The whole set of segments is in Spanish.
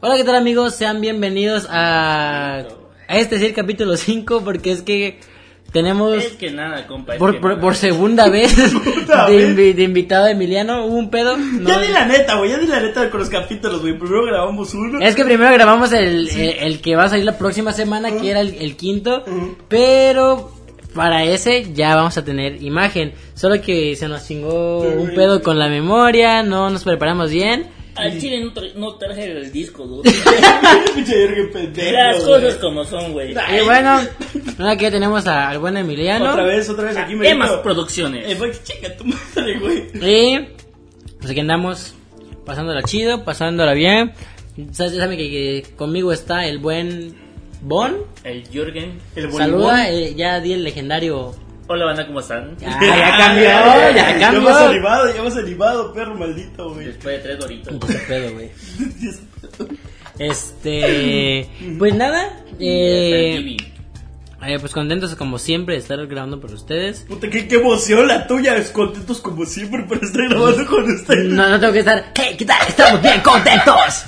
Hola, ¿qué tal amigos? Sean bienvenidos a, a este es el capítulo 5 porque es que tenemos Es que nada, compa. es por, que por, nada. por segunda vez de, vez. invi- de invitado a Emiliano. Hubo un pedo. no- Ya di la neta, güey, ya di la neta con los capítulos, güey. Primero grabamos uno. Es que primero grabamos el, el, el que va a salir la próxima semana, que era el, el quinto, pero para ese ya vamos a tener imagen. Solo que se nos chingó un pedo con la memoria, no nos preparamos bien. Al chile no, tra- no traje el disco, pendejo, Las cosas como son, güey. Y bueno, ahora que ya tenemos a- al buen Emiliano. Otra vez, otra vez aquí me Emas meto. Producciones. Eh, güey, chinga tu madre, güey. Y pues aquí andamos pasándola chido, pasándola bien. Sabes, ya saben que, que conmigo está el buen Bon. El Jürgen. El Saluda, eh, ya di el legendario. Hola, banda, ¿cómo están? Ya, ya cambió, ya Ya cambió. animado, ya hemos animado, perro maldito, güey. Después de tres doritos. Un pedo, güey. Este, pues nada, eh, eh, pues contentos como siempre de estar grabando por ustedes. Puta, qué, qué emoción la tuya. Es contentos como siempre por estar grabando con ustedes. No, no tengo que estar, hey, ¿qué tal? Estamos bien contentos.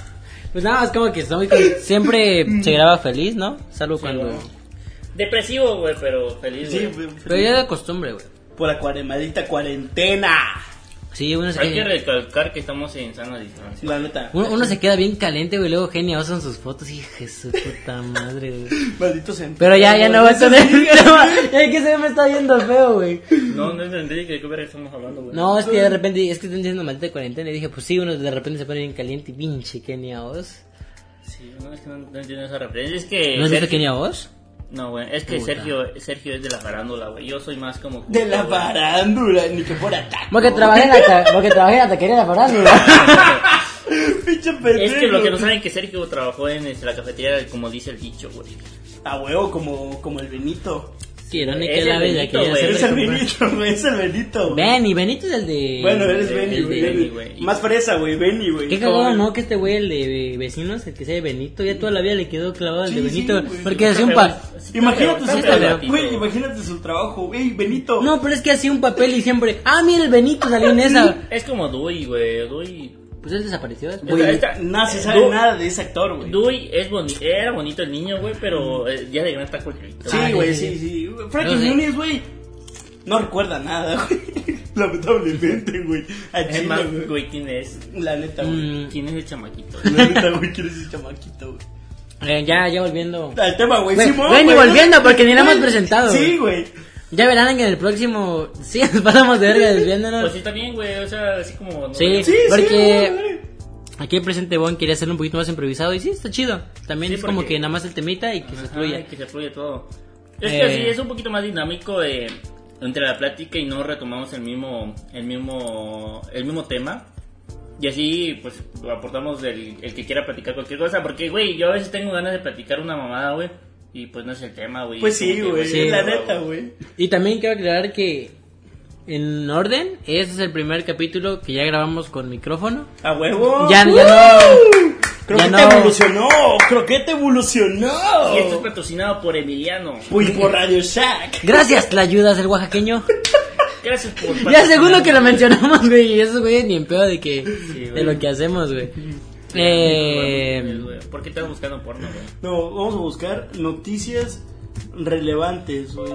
Pues nada más como que estoy con- siempre se graba feliz, ¿no? Salvo cuando... bueno. Depresivo, güey, pero feliz, Sí, güey. Pero ya de costumbre, güey. Por la cuare- maldita cuarentena. Sí, uno se, Hay que queda, recalcar que estamos en sana distancia. La neta. uno, uno se queda bien caliente, güey. Luego Genia en sus fotos y Jesús, puta madre, güey. Maldito sea. Pero ya, ya no voy a tener. Es que se me está viendo feo, güey. No, no entendí de qué verga estamos hablando, güey. No, es que de repente, es que están diciendo maldita cuarentena. Y dije, pues sí, uno de repente se pone bien caliente y pinche Kenia Oz. Sí, no, es que no, no entiendo esa referencia. Es que. ¿No has visto Sergio- Kenia Oz? No, güey, es que Puta. Sergio, Sergio es de la farándula, güey. Yo soy más como. De la güey. farándula, ni que fuera taco. Porque trabajé en la, porque trabajé en la taquería de la farándula. Pinche pendejo. Es que lo que no saben que Sergio trabajó en este, la cafetería, como dice el dicho, güey. A huevo, como, como el Benito. Irónica Es la que Es el. Benito, güey. Es el Benito. Benny, Benito es el de... Bueno, eres Benny, güey. Más fresa, güey. Benny, güey. Qué cagado, ¿no? Que este güey, el de vecinos, el que sea de Benito, ya toda la vida le quedó clavado el de Sí, Benito. sí, porque hacía un pa... Imagínate su güey. Imagínate su trabajo, güey. Benito. No, pero es que hacía un papel y siempre... Ah, mira, el Benito salió en esa. Es como Dewey, güey. Dewey. Pues él desapareció después. Güey, Esta- no se sabe Du- nada de ese actor, güey. Dewey es boni era bonito el niño, güey, pero eh, ya de grande está cualquier Sí, Ah, güey, sí, sí, sí. Frankie No sé. Muniz, güey. No recuerda nada, güey. Lamentablemente, güey. Es más, güey. güey, ¿quién es? La neta, güey. Mm, ¿Quién es el chamaquito? La neta, güey, ¿quién es ese chamaquito, güey? eh, ya, ya volviendo. Al tema, güey. Güey, Simón, güey, ni güey. volviendo, porque ni la hemos Güey, presentado, Sí, güey. Ya verán que en el próximo... Sí, nos pasamos de verga desviándonos. Pues sí, está bien, güey, o sea, así como... ¿no? Sí. Sí, Porque- sí. Aquí el presente Bon quería hacerlo un poquito más improvisado y sí, está chido. También Sí, es como porque- que nada más el temita y que se Ajá, fluya. que se fluye todo. Es Eh. que así es un poquito más dinámico eh, entre la plática y no retomamos el mismo, el mismo, el mismo tema. Y así, pues, aportamos el, el que quiera platicar cualquier cosa. Porque, güey, yo a veces tengo ganas de platicar una mamada, güey. Y pues no es el tema, güey. Pues sí, güey. Sí. La neta, güey. Y también quiero aclarar que en orden, este es el primer capítulo que ya grabamos con micrófono. A huevo. Ya, ya no. Creo ya que no. te evolucionó. Creo que te evolucionó. Y esto es patrocinado por Emiliano. Uy, por Radio Shack. Gracias, la ayudas el oaxaqueño. Gracias por Ya segundo que lo mencionamos, güey. Y eso, güey, ni en pedo de que Sí, de lo que hacemos, güey. Eh, ¿Por qué estás buscando porno, güey? No, vamos a buscar noticias relevantes, güey.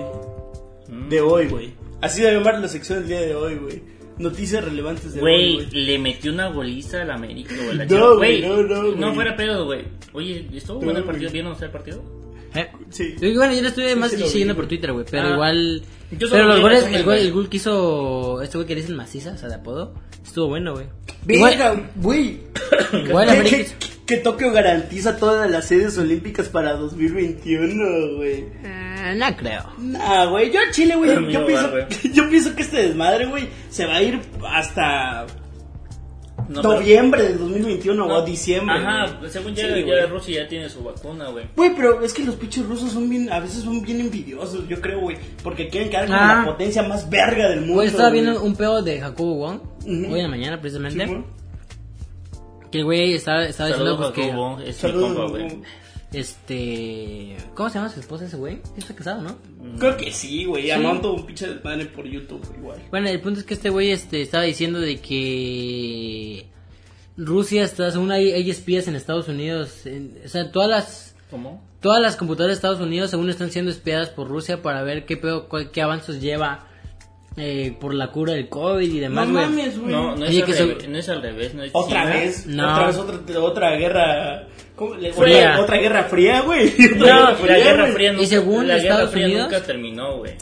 Mm. De hoy, güey. Así debe llamar la sección del día de hoy, güey. Noticias relevantes de hoy, Güey, güey. le metió una goliza al América, güey. No, güey, no, no, güey. fuera pedo, güey. Oye, ¿estuvo No, bueno el partido? ¿Vieron usted el partido? Eh. Sí. Y bueno, yo lo estuve Sí, más sí lo siguiendo por Twitter, güey. Pero Ah. igual. Pero los goles, el gol, el gol que hizo este güey que le dicen maciza, o sea, de apodo, estuvo bueno, güey. Verga, güey. Igual Que- América. que, que Tokio garantiza todas las sedes olímpicas para 2021, güey. Eh, no creo. Nah, güey, yo a Chile, güey, yo, pienso, yo pienso que este desmadre, güey, se va a ir hasta noviembre del 2021 no. o diciembre. Ajá, güey. según ya, Sí, ya güey. Rusia ya tiene su vacuna, güey. Güey, pero es que los pinches rusos son bien, a veces son bien envidiosos, yo creo, güey, porque quieren quedar como Ah. la potencia más verga del mundo. Güey, estaba viendo un pedo de Jacobo Wong, Ujú. hoy en la mañana precisamente. Sí, que el güey estaba, estaba diciendo pues, que. Jacobo, es mi compa, güey. Este. ¿Cómo se llama su esposa ese güey? Sí Está casado, ¿no? Creo que sí, güey, Sí. amando un pinche desmadre por YouTube, igual. Bueno, el punto es que este güey este, estaba diciendo de que. Rusia está, según hay, hay espías en Estados Unidos, en- o sea, todas las ¿Cómo? todas las computadoras de Estados Unidos según están siendo espiadas por Rusia para ver qué pedo, cuál- qué avances lleva eh, por la cura del COVID y No demás, güey. mames, güey. No, no es, Oye, al que revés, no es al revés. No es Otra China. vez, No. otra vez otra, otra guerra. ¿cómo le- Fría. Otra, otra guerra fría, güey. No, la Guerra güey. Fría nunca, según la Guerra Estados Fría Unidos- nunca terminó, güey.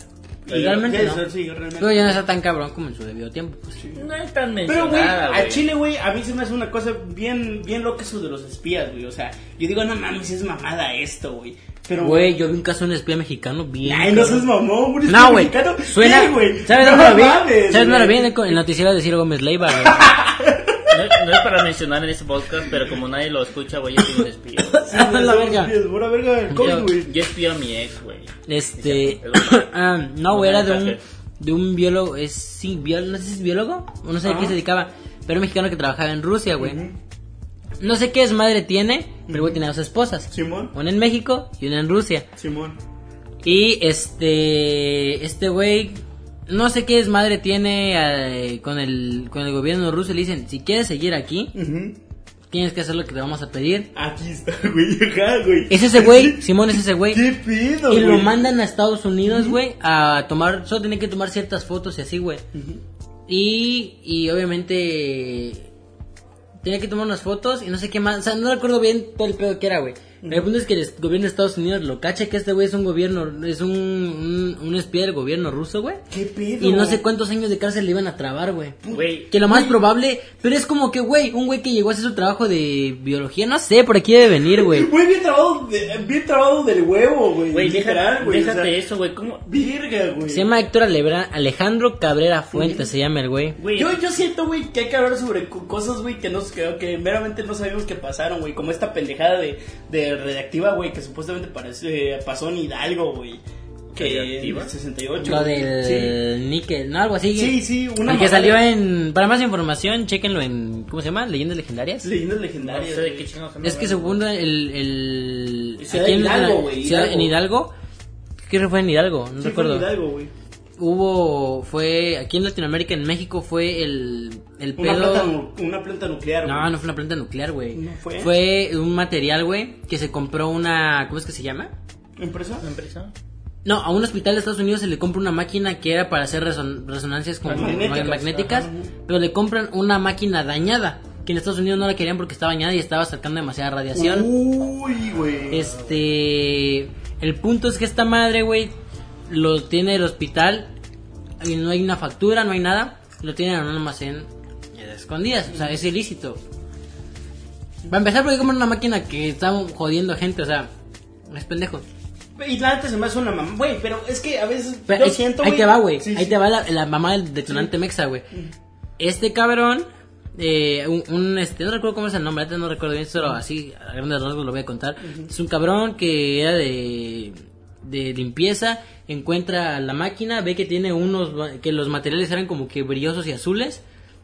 La Y Guerra- realmente no. sí, sí, realmente. Pero ya no está tan cabrón como en su debido tiempo. pues. No es tan Pero, güey, mencionada, a güey. Chile, güey, a mí se me hace una cosa bien, bien loca eso de los espías, güey. O sea, yo digo, no mames, es mamada esto, güey. Pero, Güey, yo vi un caso de un espía mexicano bien. Ay, no seas mamón, güey. No, güey. mexicano. Suena. ¿Qué, güey? ¿Sabes No dónde lo vi? mames, ¿Sabes dónde lo vi? En el, noticiero de Ciro Gómez Leiva, güey. No, no es para mencionar en este podcast, pero como nadie lo escucha, güey, yo soy un espía. Sí, la verga. Pura verga, Yo- güey. Yo espío a mi ex, güey. Este. Ah, no, güey, era de un, de un biólogo. Es, sí, biólogo, no sé si es biólogo. O no sé a qué se dedicaba. Pero un mexicano que trabajaba en Rusia, güey. Ujú. No sé qué es madre tiene, pero güey tiene dos esposas. Simón, Una en México y una en Rusia. Simón. Y este. Este güey. No sé qué es madre tiene eh, con, el, con el gobierno ruso. Le dicen: si quieres seguir aquí, tienes que hacer lo que te vamos a pedir. Aquí está, güey, ajá, güey. Es ese güey, Simón es ese güey. ¿Qué pido, Y lo mandan a Estados Unidos, güey, a tomar, solo tiene que tomar ciertas fotos y así, güey. Y, y obviamente tenía que tomar unas fotos y no sé qué más, o sea, no recuerdo bien todo el pedo que era, güey. El punto es que el gobierno de Estados Unidos lo cacha que este güey es un gobierno, es un, un, un espía del gobierno ruso, güey. ¿Qué pido? Y no sé cuántos años de cárcel le iban a trabar, güey. Que lo más probable, pero es como que, güey, un güey que llegó a hacer su trabajo de biología, no sé, por aquí debe venir, güey. Güey, bien trabado, de- bien trabado del huevo, güey. güey, o déjate sea, eso, güey. ¿Cómo? Virga, güey. Se llama Héctor Alebra- Alejandro Cabrera Fuentes, se llama el güey. Yo, yo siento, güey, que hay que hablar sobre co- cosas, güey, que, no, que, que meramente no sabemos que pasaron, güey. Como esta pendejada de, de redactiva, güey, que supuestamente parece, pasó en Hidalgo, güey. Que ¿Radiactiva? en el 68. Lo del níquel, no, algo así. Sí, sí, una El que salió en. Para más información, chequenlo en. ¿Cómo se llama? Leyendas legendarias. Sí, leyendas no legendarias. sé qué están Es que según el. el Ciudad aquí de en- Hidalgo, güey. En Hidalgo. ¿Qué fue en Hidalgo? No Sí, fue recuerdo. en Hidalgo, güey. Hubo. Fue. Aquí en Latinoamérica, en México, fue el. El Una pedo. planta, nu- una planta nuclear, No, güey. no fue una planta nuclear, güey. ¿No fue? Fue un material, güey, que se compró una. ¿Cómo es que se llama? ¿Empresa? ¿Una empresa? No, a un hospital de Estados Unidos se le compra una máquina que era para hacer reson- resonancias como Magnéticas, pero le compran una máquina dañada, que en Estados Unidos no la querían porque estaba dañada y estaba sacando demasiada radiación. Uy, güey. Este, el punto es que esta madre, güey, lo tiene el hospital y no hay una factura, no hay nada, lo tienen en un almacén escondidas, o sea, es ilícito. Va a empezar porque compran una máquina que está jodiendo a gente, o sea, es pendejo. Y la neta se me hace una mamá. Güey, pero es que a veces Pero yo es- siento, ahí te va, güey. Sí, ahí sí. te va la, la mamá del detonante mexa, güey. Este cabrón, eh, un, un, este, no recuerdo cómo es el nombre, no recuerdo bien, solo así, a grandes rasgos lo voy a contar. Es un cabrón que era de, de limpieza, encuentra la máquina, ve que tiene unos, que los materiales eran como que brillosos y azules,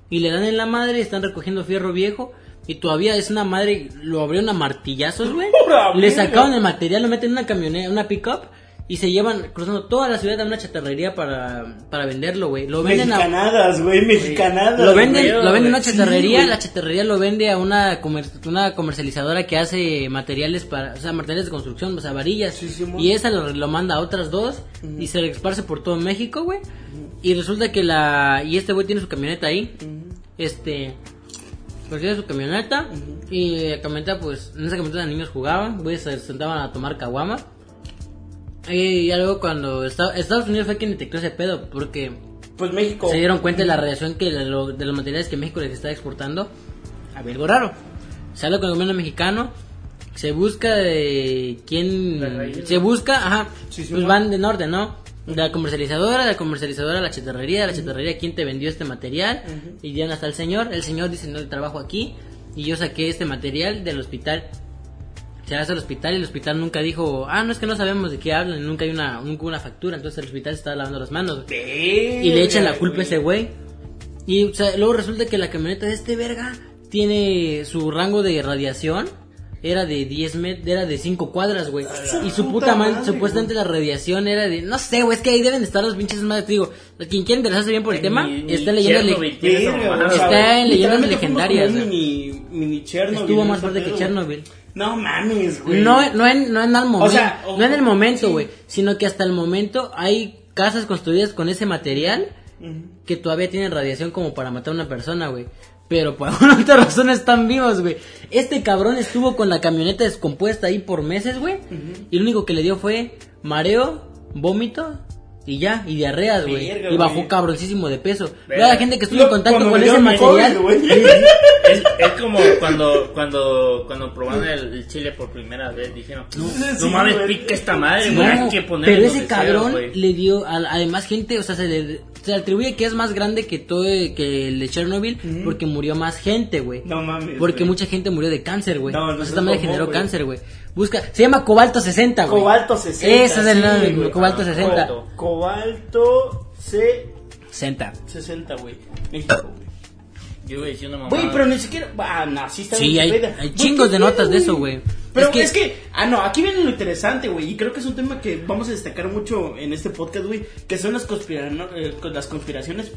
y le dan en la madre, están recogiendo fierro viejo. Y todavía es una madre, lo abrieron a martillazos, güey. ¡Pura Le sacaron el material, lo meten en una camioneta, una pickup y se llevan cruzando toda la ciudad a una chatarrería para, para venderlo, güey. Lo venden a Mexicanadas, güey, mexicanadas. lo venden, lo venden a una chatarrería, la chatarrería lo vende a una comer- una comercializadora que hace materiales para, o sea, materiales de construcción, o sea, varillas. Sí, sí, mo. y esa lo, lo manda a otras dos y se le esparce por todo México, güey. Y resulta que la y este güey tiene su camioneta ahí. Este pues tiene su camioneta y la camioneta pues en esa camioneta los niños jugaban, güey, se sentaban a tomar caguama. Y ya luego cuando Esta- Estados Unidos fue quien detectó ese pedo porque Pues México. se dieron cuenta de la radiación que de, lo- de los materiales que México les está exportando. Había algo raro. Habla con el gobierno mexicano. Se busca de quién. Se busca, ajá. Sí, sí, pues ¿no? van de norte, ¿no? De la comercializadora, de la comercializadora a la chatarrería, de la chatarrería quién te vendió este material. Y ya hasta el señor. El señor dice: No, trabajo aquí. Y yo saqué este material del hospital. Se hace al hospital y el hospital nunca dijo: Ah, no es que no sabemos de qué hablan. Nunca hay una, nunca hubo una factura. Entonces el hospital se estaba lavando las manos. Y le echan la culpa a ese güey. Y o sea, luego resulta que la camioneta de este verga tiene su rango de radiación. era de 10 met era de 5 cuadras, güey. Y su puta puta madre, supuestamente la radiación era de, no sé, güey, es que ahí deben estar los pinches madres, te digo, quien quiera interesarse bien por el tema, ni está Chernobyl Verga, mamada, o sea, Está en leyendas legendarias. Mini, mini Chernobyl. estuvo en más fuerte que Chernobyl. No mames, güey. No, no en, no en al momento, sea, o- no en el momento, sí. güey, sino que hasta el momento hay casas construidas con ese material que todavía tienen radiación como para matar a una persona, güey. Pero por alguna otra razón están vivos, güey. Este cabrón estuvo con la camioneta descompuesta ahí por meses, güey. Y lo único que le dio fue mareo, vómito y ya, y diarreas, güey. Y bajó güey. cabroncísimo de peso. Verga. Vea la gente que estuvo en contacto con ese material. Es, es como cuando cuando cuando probaron el, el chile por primera vez dijeron no, Sí, mames pica esta madre No, güey hay que ponerle pero ese cabrón güey. le dio a, además gente, o sea, se le, se atribuye que es más grande que todo que el de Chernobyl porque murió más gente, güey. No mames. Porque güey. mucha gente murió de cáncer, güey. No, no esta madre generó güey. cáncer, güey. Busca, se llama Cobalto 60, güey. Cobalto 60. Ese es el sí, nombre, güey. Cobalto Ah, 60. Cobalto. Cobalto C60, 60. güey. México, güey. Yo iba diciendo mamá Güey, pero ni siquiera. Ah, no, sí está Sí, hay, chingos ¿qué de notas de eso, güey. Pero es que, ah, no, aquí viene lo interesante, güey, y creo que es un tema que vamos a destacar mucho en este podcast, güey, que son las, conspirano- eh, con las conspiraciones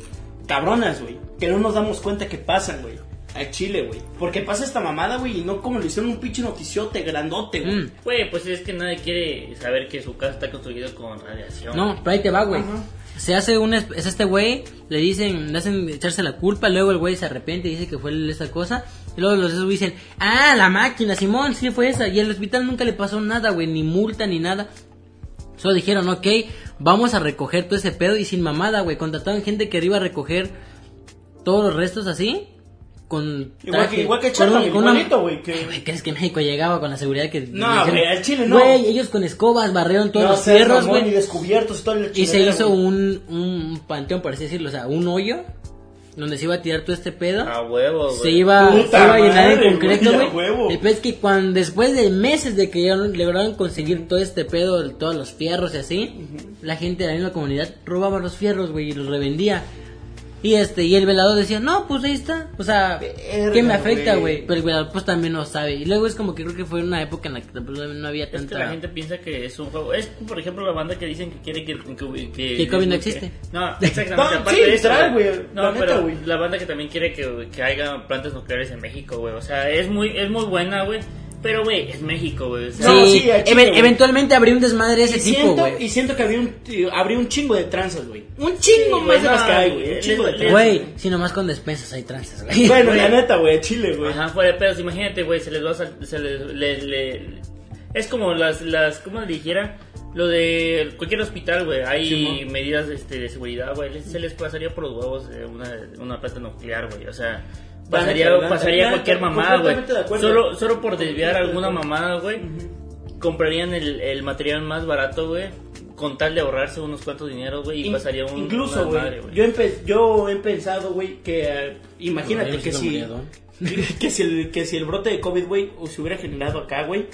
cabronas, güey, que no nos damos cuenta que pasan, güey, a Chile, güey, porque pasa esta mamada, güey, y no como lo hicieron un pinche noticiote grandote, güey. Mm. güey pues es que nadie quiere saber que su casa está construida con radiación No, pero ahí te va, güey. Se hace un... es es este güey, le dicen, le hacen echarse la culpa, luego el güey se arrepiente y dice que fue esa cosa. Y luego los esos dicen, ah, la máquina, Simón, sí fue esa. Y al hospital nunca le pasó nada, güey, ni multa ni nada. Solo dijeron, ok, vamos a recoger todo ese pedo y sin mamada, güey. Contrataron gente que iba a recoger todos los restos así. Con Igual que- igual que una- con una- igualito, güey, que- Ay, ¿crees que México llegaba con la seguridad que... No, güey, al Chile no. Güey, ellos con escobas barrieron todos No los mamón, güey. Y descubiertos y toda la Y se hizo un, un panteón, por así decirlo, o sea, un hoyo donde se iba a tirar todo este pedo. a huevo se güey. iba, se iba a llenar en concreto, güey. El pedo es que cuando, después de meses de que ya lograron conseguir todo este pedo, todos los fierros y así, la gente de la misma comunidad robaba los fierros, güey, y los revendía. Y este, y el velador decía, no, pues ahí está. O sea, Verga, ¿qué me afecta, güey? Pero el velador pues también no sabe. Y luego es como que creo que fue una época en la que pues, no había Es tanta... que la gente piensa que es un juego. Es, por ejemplo, la banda que dicen que quiere que. Que, que, Que COVID no existe. No, exactamente. No, aparte sí, de eso, güey. güey, No, la neta, pero güey. la banda que también quiere que, que haya plantas nucleares en México, güey. O sea, es muy, es muy buena, güey. Pero, güey, es México, güey. O sea, No, sí, sí, güey. eventualmente habría un desmadre de ese y tipo, siento, güey. y siento que habría un, habría un chingo de tranzas, güey. Un chingo Sí, más güey, de las no, que hay, güey. Un chingo de tranzas. Güey, si nomás con despensas hay trances, güey. Bueno, la neta, güey, Chile, güey. Ajá, fuera de pedos. Imagínate, güey, se les va a. Se les, le- le- es como las, las. ¿Cómo le dijera? Lo de cualquier hospital, güey. Hay medidas este, de seguridad, güey. Se les pasaría por los huevos eh, una, una planta nuclear, güey. O sea. Pasaría, pasaría cualquier mamada, güey. completamente de acuerdo. Solo, solo por desviar alguna mamada, güey. Comprarían el, el material más barato, güey. Con tal de ahorrarse unos cuantos dineros, güey. Y In- pasaría un. Incluso, güey. Yo, empe- yo he pensado, güey, que eh, imagínate que si, que si el que si el brote de COVID, güey, o se hubiera generado acá, güey,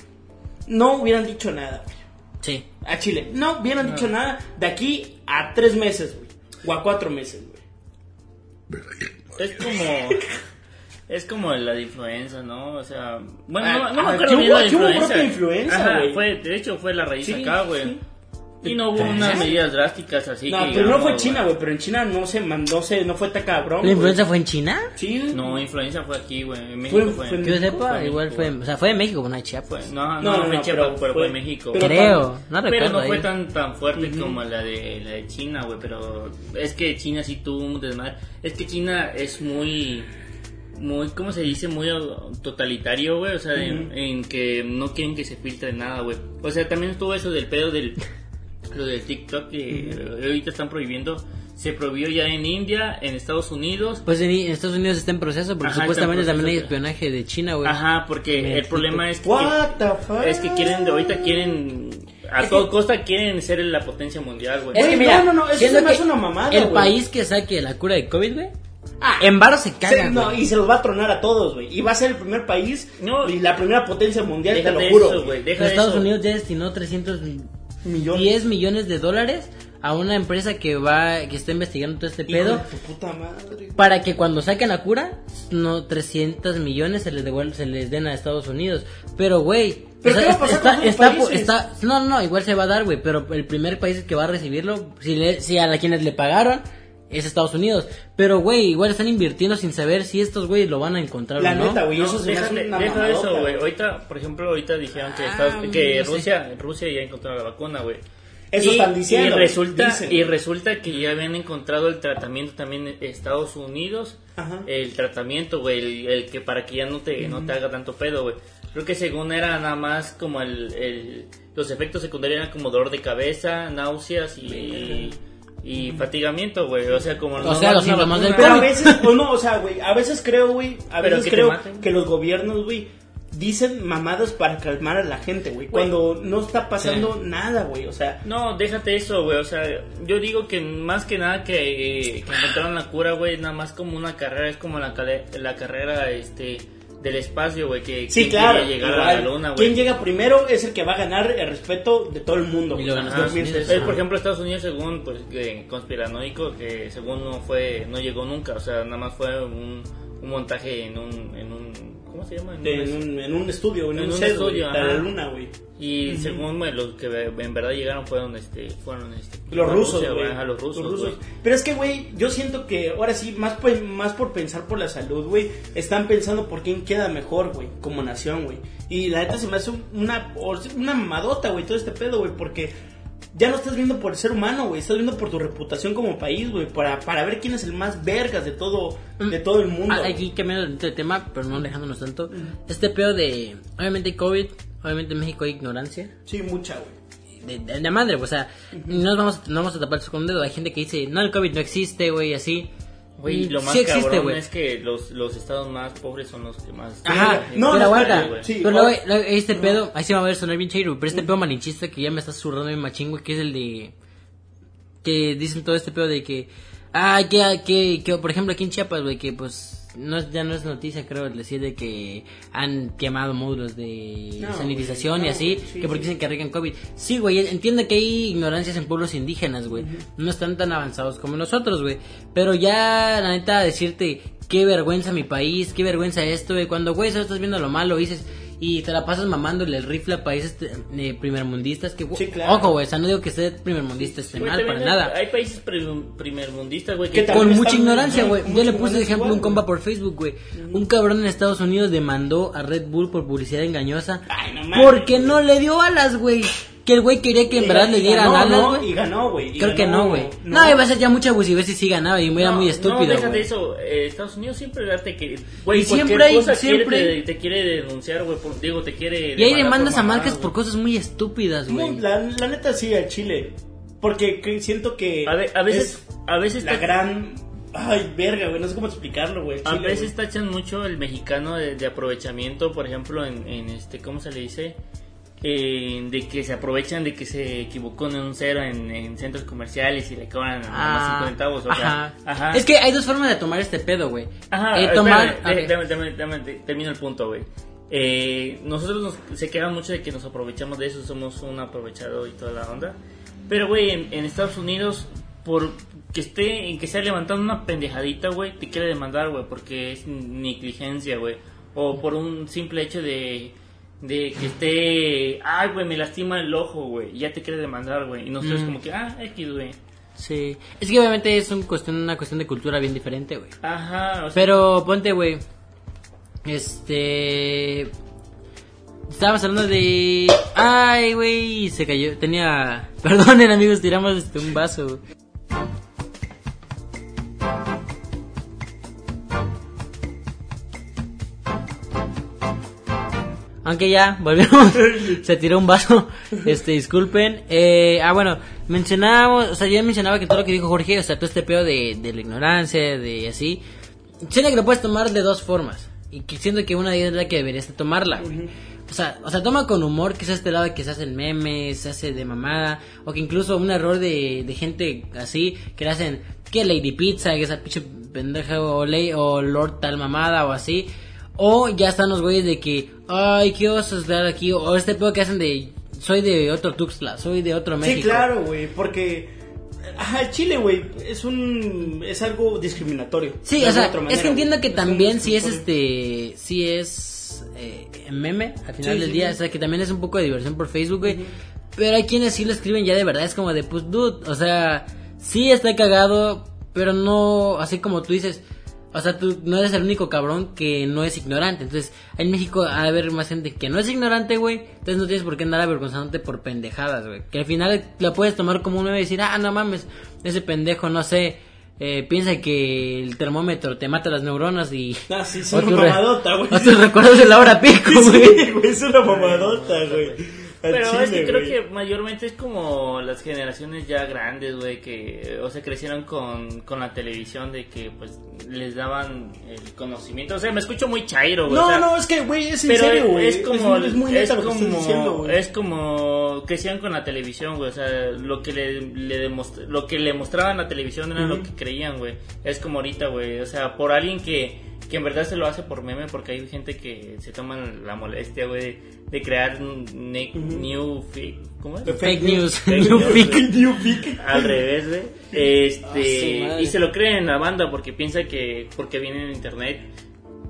no hubieran dicho nada, güey. Sí. A Chile, no hubieran dicho nada de aquí a tres meses, güey, o a cuatro meses, güey. Es como. Es como la de influenza, ¿no? O sea. Bueno, Ah, no, no me ah, acuerdo ¿qué bien la de influenza. influenza, Ajá, fue, de hecho fue la raíz Sí, acá, güey. sí. Y no hubo unas medidas drásticas así No, que. pero no fue China, güey, pero en China no se mandó, se, no fue tan cabrón. ¿La influenza fue en China? Sí. No, influenza fue aquí, güey. En México Fue- fue. fue en Que yo sepa, fue igual México. fue, o sea, fue en México, pero no en Chiapas. fue- no, no, No, no, no, fue no, Chiapas, pero pero fue en México. pero Creo, no Pero recuerdo no fue tan tan fuerte como la de la de China, güey, pero es que China sí tuvo un desmadre. Es que China es muy muy ¿cómo se dice? muy totalitario, güey, o sea, en, en que no quieren que se filtre nada, güey. O sea, también estuvo eso del pedo del lo del TikTok que ahorita están prohibiendo. Se prohibió ya en India, en Estados Unidos. Pues en, en Estados Unidos está en proceso, porque Ajá, supuestamente también hay espionaje de China, güey. Ajá, porque Me el explico. problema es que What the fuck? es que quieren ahorita quieren a Es toda que- costa quieren ser la potencia mundial, güey. Es que mira, no, no, no, eso siento se me que hace una mamada, El país que saque la cura de COVID, güey, Ah, en varo se Se- caga, no, y se los va a tronar a todos, güey. Y va a ser el primer país No. y la primera potencia mundial, te de lo juro. eso, güey. Deja Estados eso. Unidos ya destinó 310 Millones. millones de dólares a una empresa que va, que está investigando todo este Hijo pedo, de puta madre. para que cuando saquen la cura, no 300 millones se les devuelven, se les den a Estados Unidos. Pero, güey, ¿Pero qué va a pasar está, con está, está- no, no, igual se va a dar, güey, pero el primer país que va a recibirlo, si, le- si a la quienes le pagaron, es Estados Unidos. Pero, güey, igual están invirtiendo sin saber si estos güeyes lo van a encontrar La o no. neta, güey, No, eso se me hace una deja eso, güey. Ahorita, por ejemplo, ahorita dijeron que, Ah, Estados- que no sé. Rusia, Rusia ya encontró la vacuna, güey. Eso y, están diciendo, Y resulta, dicen. y resulta que ya habían encontrado el tratamiento también en Estados Unidos. Ajá. El tratamiento, güey, el, el que para que ya no te, no te haga tanto pedo, güey. Creo que según era nada más como el, el- los efectos secundarios eran como dolor de cabeza, náuseas y, y fatigamiento, güey. O sea, como O sea, los síntomas del Pero a veces, o no, o sea, güey, a veces creo, güey, a Pero veces que creo que los gobiernos, güey, dicen mamadas para calmar a la gente, güey, cuando no está pasando nada, güey, o sea, No, déjate eso, güey. O sea, yo digo que más que nada que, eh, que encontraron la cura, güey, nada más como una carrera, es como la, la carrera este del espacio, güey, que sí, claro, quiere llegar igual, a la luna, güey. quien llega primero es el que va a ganar el respeto de todo el mundo, Y güey. lo ganó Yo Estados pienso Unidos. eso. Es, por ejemplo, Estados Unidos, según pues que conspiranoico, que según no fue, no llegó nunca, o sea, nada más fue un, un montaje en un, en un, ¿cómo se llama? En un- en, un, en un estudio, en, En un, un set, estudio, la luna, güey. y según güey, los que en verdad llegaron fueron, este, fueron, este, Los rusos, Rusia, güey. ajá, los rusos. Pero es que, güey, yo siento que ahora sí, más, por- más por pensar por la salud, güey, están pensando por quién queda mejor, güey, como nación, güey. Y la neta se me hace una, una mamadota, güey, todo este pedo, güey, porque ya no estás viendo por el ser humano, güey, estás viendo por tu reputación como país, güey, para, para ver quién es el más vergas de todo, de todo el mundo. Ah, aquí cambiando de tema, pero no alejándonos tanto. Este pedo de, obviamente hay COVID, obviamente en México hay ignorancia. Sí, mucha, güey. De, de, de madre, o sea, no nos vamos, no vamos a tapar con un dedo. Hay gente que dice, no, el COVID no existe, güey, así. Güey, lo más sí existe, cabrón güey. es que los, los estados más pobres son los que más... Ajá, No, pero aguanta. Sí, pero luego, luego este pedo, ahí se va a ver sonar bien chido, pero este pedo malinchista que ya me está zurrando bien machín, güey, que es el de. Que dicen todo este pedo de que. Ah, que, que, que por ejemplo, aquí en Chiapas, güey, que pues. No es, ya no es noticia, creo, decir de que han quemado módulos de No, sanitización güey, y así, sí, que porque sí. dicen que arriesgan COVID. Sí, güey, entiendo que hay ignorancias en pueblos indígenas, güey. No están tan avanzados como nosotros, güey. Pero ya, la neta, decirte, qué vergüenza mi país, qué vergüenza esto, güey. Cuando, güey, solo estás viendo lo malo, dices, y te la pasas mamándole el rifle a países eh, primermundistas, que, Sí, claro. ojo, güey, o sea, no digo que ser primermundista esté mal, para hay- nada. Hay países prim- primermundistas, güey, Que Con mucha ignorancia, güey. Yo le puse de ejemplo un compa por Facebook, güey. Un cabrón en Estados Unidos demandó a Red Bull por publicidad engañosa. Ay, no porque no le dio alas, güey. Que el güey quería que en verdad le dieran ¿no? güey. Y ganó, güey. Creo que no, güey. No, iba a ser ya mucha abusiva si sí ganaba y era No, muy No, estúpido, déjate güey. eso. eh, Estados Unidos siempre que... Y Güey, siempre hay- siempre- quiere, te, te quiere denunciar, güey. por- Digo, te quiere... y hay demandas a marcas por cosas muy estúpidas, No, güey. la, la neta sí, al Chile. Porque que- siento que. A, ve- a veces... es A veces... la gran. Ay, verga, güey. No sé cómo explicarlo, güey. A veces tachan mucho el mexicano de, de aprovechamiento, por ejemplo, en, en este, ¿cómo se le dice? Eh, de que se aprovechan de que se equivocó en un cero en, en centros comerciales y le cobran nada más Ah, 5 centavos. O ajá. sea, ajá. Es que hay dos formas de tomar este pedo, güey. Ajá, Eh, tomar. espérame, ok. dame- dame- dame- dame- termino el punto, güey. Eh, nosotros nos- se quejan mucho de que nos aprovechamos de eso, somos un aprovechado y toda la onda. Pero, güey, en, en Estados Unidos, por que esté, en que sea levantando una pendejadita, güey, te quiere demandar, güey, porque es negligencia, güey. O por un simple hecho de, de que esté, ay, güey, me lastima el ojo, güey, y ya te quiere demandar, güey. Y nosotros Mm. como que, ah, X, güey. Sí. Es que obviamente es un cuestión, una cuestión de cultura bien diferente, güey. Ajá, o sea, Pero ponte, güey. Este. Estábamos hablando de. Ay, güey. Se cayó. Tenía. Perdonen, amigos, tiramos este, un vaso. Aunque ya, volvemos. Se tiró un vaso. Este, disculpen. Eh, ah, bueno, mencionábamos, o sea, yo mencionaba que todo lo que dijo Jorge, o sea, todo este pedo de, de la ignorancia, de así. Siento que lo puedes tomar de dos formas. Y que siento que una de ellas es la que deberías de tomarla, güey. O sea, o sea, toma con humor que sea este lado que se hacen memes, se hace de mamada, o que incluso un error de, de gente así, que le hacen, que Lady Pizza, que esa pinche pendeja, o, ley, o Lord tal mamada, o así. O ya están los güeyes de que, ay, qué oso estar aquí, o este pedo que hacen de, soy de otro Tuxtla, soy de otro México. Sí, claro, güey. Porque Ajá, Chile, güey, es un. Es algo discriminatorio. Sí, o sea, es que entiendo que Es también si es este, si es eh, meme al final Sí, del sí, día, sí. o sea, que también es un poco de diversión por Facebook, güey. Pero hay quienes sí lo escriben ya de verdad, es como de, pues, dude, o sea, sí está cagado, pero no, así como tú dices, o sea, tú no eres el único cabrón que no es ignorante. Entonces, en México ha de haber más gente que no es ignorante, güey. Entonces no tienes por qué andar avergonzándote por pendejadas, güey. Que al final la puedes tomar como un y decir, ah, no mames, ese pendejo, no sé, eh, piensa que el termómetro te mata las neuronas y... Ah, sí, es una mamadota, güey. O tus recuerdos de la hora pico, güey. Sí, güey, es una mamadota, güey. Pero es que chile, creo que mayormente es como las generaciones ya grandes, güey, que, o sea, crecieron con, con la televisión de que, pues, les daban el conocimiento. O sea, me escucho muy chairo, güey. No, o sea, no, es que, güey, es en pero serio, güey. es como, es, muy como, diciendo, güey. es como crecían con la televisión, güey. O sea, lo que le, le lo que le mostraban la televisión era lo que creían, güey. Es como ahorita, güey. O sea, por alguien que, que en verdad se lo hace por meme, porque hay gente que se toma la molestia, güey, de, de crear ne- new fake, ¿cómo es? De Fake news, Fake new news, pic. Al revés, güey. Ah, Este, madre. y se lo creen en la banda porque piensa que porque viene en internet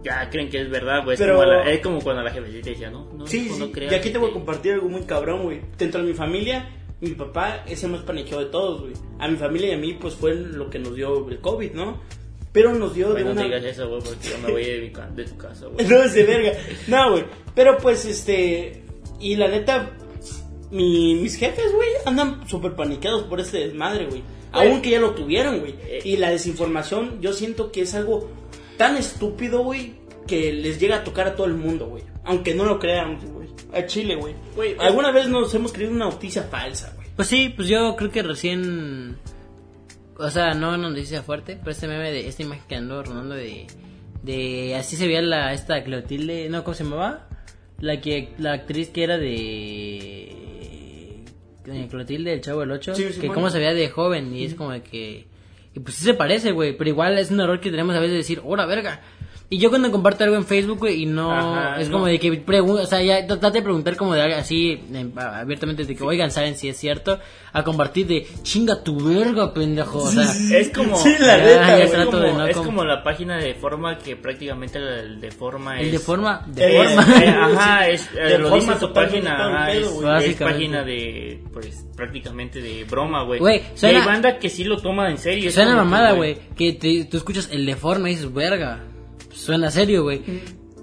ya creen que es verdad, güey. Es, Pero- como la- es como cuando la jefecita decía, no, no, Sí, sí. creas Y aquí te voy a que- compartir algo muy cabrón, güey. Dentro de mi familia, mi papá es el más paniqueado de todos, güey. A mi familia y a mí, pues fue lo que nos dio el COVID, ¿no? Pero nos dio Güey, de no una. digas eso, güey, porque yo me voy de, mi ca- de tu casa, güey. No, es de verga. No, güey. Pero pues, este. Y la neta, mi- mis jefes, güey, andan súper paniqueados por este desmadre, güey. Güey. Aún que ya lo tuvieron, güey. Eh. Y la desinformación, yo siento que es algo tan estúpido, güey, que les llega a tocar a todo el mundo, güey. Aunque no lo crean, güey. A Chile, güey. Alguna vez nos hemos creído una noticia falsa, güey. Pues sí, pues yo creo que recién. O sea, no una noticia fuerte, pero este meme de esta imagen que andó rondando de. De. Así se veía la. Esta Clotilde. No, ¿cómo se llamaba? La que. La actriz que era de. de Clotilde, el chavo del 8. Sí, sí, que bueno. cómo se veía de joven y es como de que. Y pues sí se parece, güey. Pero igual es un error que tenemos a veces de decir, ¡hora verga! Y yo cuando comparto algo en Facebook, güey, y no. Ajá, es no. como de que pregunto. O sea, ya trate de preguntar como de algo así, eh, abiertamente, de que, oigan, ¿saben si es cierto? A compartir de, chinga tu verga, pendejo. O sea, Es como, Sí, la neta, ya es, como, de no es com- como la página de forma que prácticamente el de forma el es... de forma. De forma. Eh, ajá, es, eh, De lo forma dice tu página, el ajá, pedo, es, es página de, pues, prácticamente de broma, güey. Güey, Y hay banda que sí lo toma en serio. es Suena mamada, güey. Que te- tú escuchas el de forma y dices, verga. Suena serio, güey.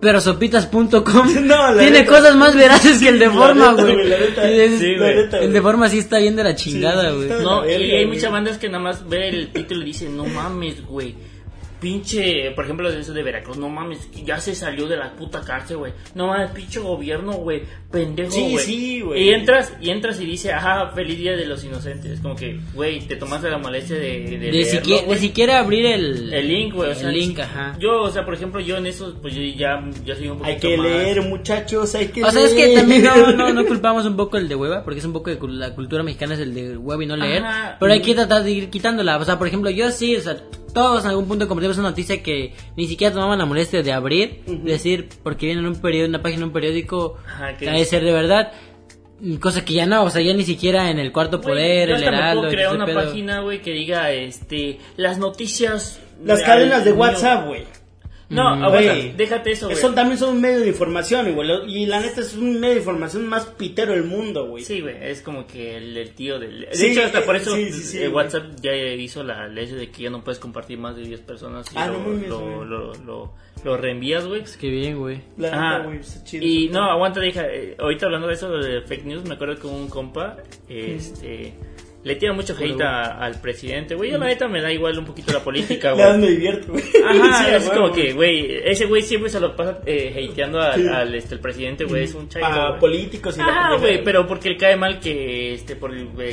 Pero sopitas.com No, tiene neta. cosas más veraces que el de forma, güey. güey, la neta. Y dices, Sí, El de forma sí está bien de la chingada, sí, güey. está- No, y hay muchas bandas que nada más ve el título y dicen, no mames, güey. Pinche, por ejemplo, eso de Veracruz, no mames, ya se salió de la puta cárcel, güey. No mames, pinche gobierno, güey. Pendejo, Sí, güey. sí, güey. Y entras, y entras y dice, ajá, feliz día de los inocentes. Es como que, güey, te tomaste la molestia de, de, De, leerlo, siquiera, de güey. siquiera abrir el, El link, güey, o sea, el link, ajá. Yo, o sea, por ejemplo, yo en eso, pues yo ya, ya soy un poquito Hay que más- leer, muchachos, hay que O sea, leer. es que también no, no, no culpamos un poco el de hueva, porque es un poco de cul- la cultura mexicana es el de hueva y no leer. Ajá. Pero hay que tratar de ir quitándola. O sea, por ejemplo, yo sí, o sea, todos en algún punto compartimos una noticia que ni siquiera tomaban la molestia de abrir, decir, porque viene en un periódico, una página de un periódico, Ajá, que- debe ser de verdad. Cosa que ya no, o sea, ya ni siquiera en el cuarto poder, el heraldo. puedo crear una pedo. página, güey, que diga, este, las noticias... Las cadenas de. WhatsApp, güey. No, Mm, aguanta, Güey. déjate eso, güey. Eso también son un medio de información, güey. Y la neta es un medio de información más pitero del mundo, güey. Sí, güey, es como que el, el tío del... De Sí, hecho, hasta por eh, eso sí, sí, sí, eh, güey. WhatsApp ya hizo la ley de que ya no puedes compartir más de 10 personas y Ah, lo, no mames, lo, güey. lo, lo, lo reenvías, güey. Es que bien, güey. La Ajá. neta, güey, está chido. Y no, aguanta, deja. eh, ahorita hablando de eso de fake news, me acuerdo que un compa, este, le tira mucho hate a- al presidente, güey. Yo la neta me da igual un poquito la política, güey. me divierto, güey. Ajá, Sí, es como güey. que, güey, ese güey siempre se lo pasa eh, hateando al, Sí. al, este, el presidente, güey, es un chairo, A políticos y Ah, güey, pero porque le cae mal que, este, por,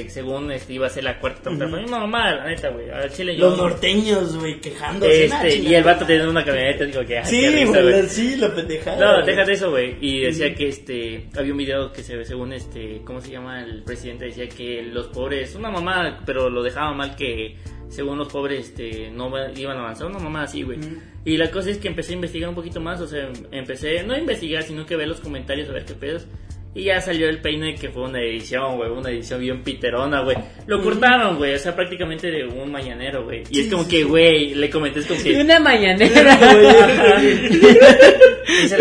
según, este, iba a ser la cuarta transformación. No, mamá, la neta, güey, al chile yo... Los norteños, güey, quejándose. Este, y chingada. el vato teniendo una camioneta, digo que, ay, Sí, güey, sí, la pendejada. no, déjate eso, güey. Y decía que este había un video que se ve según este, ¿cómo se llama? El presidente decía que los pobres, una mamá, pero lo dejaba mal que según los pobres este no iban a avanzar, una mamá así, güey. Y la cosa es que empecé a investigar un poquito más, o sea, empecé no a investigar, sino que ver los comentarios a ver qué pedos. Y ya salió el peine que fue una edición, güey, una edición bien piterona, güey. Lo cortaron, güey, o sea, prácticamente de un mañanero, güey. Y es como que, güey, le comenté, es como que... Una mañanera.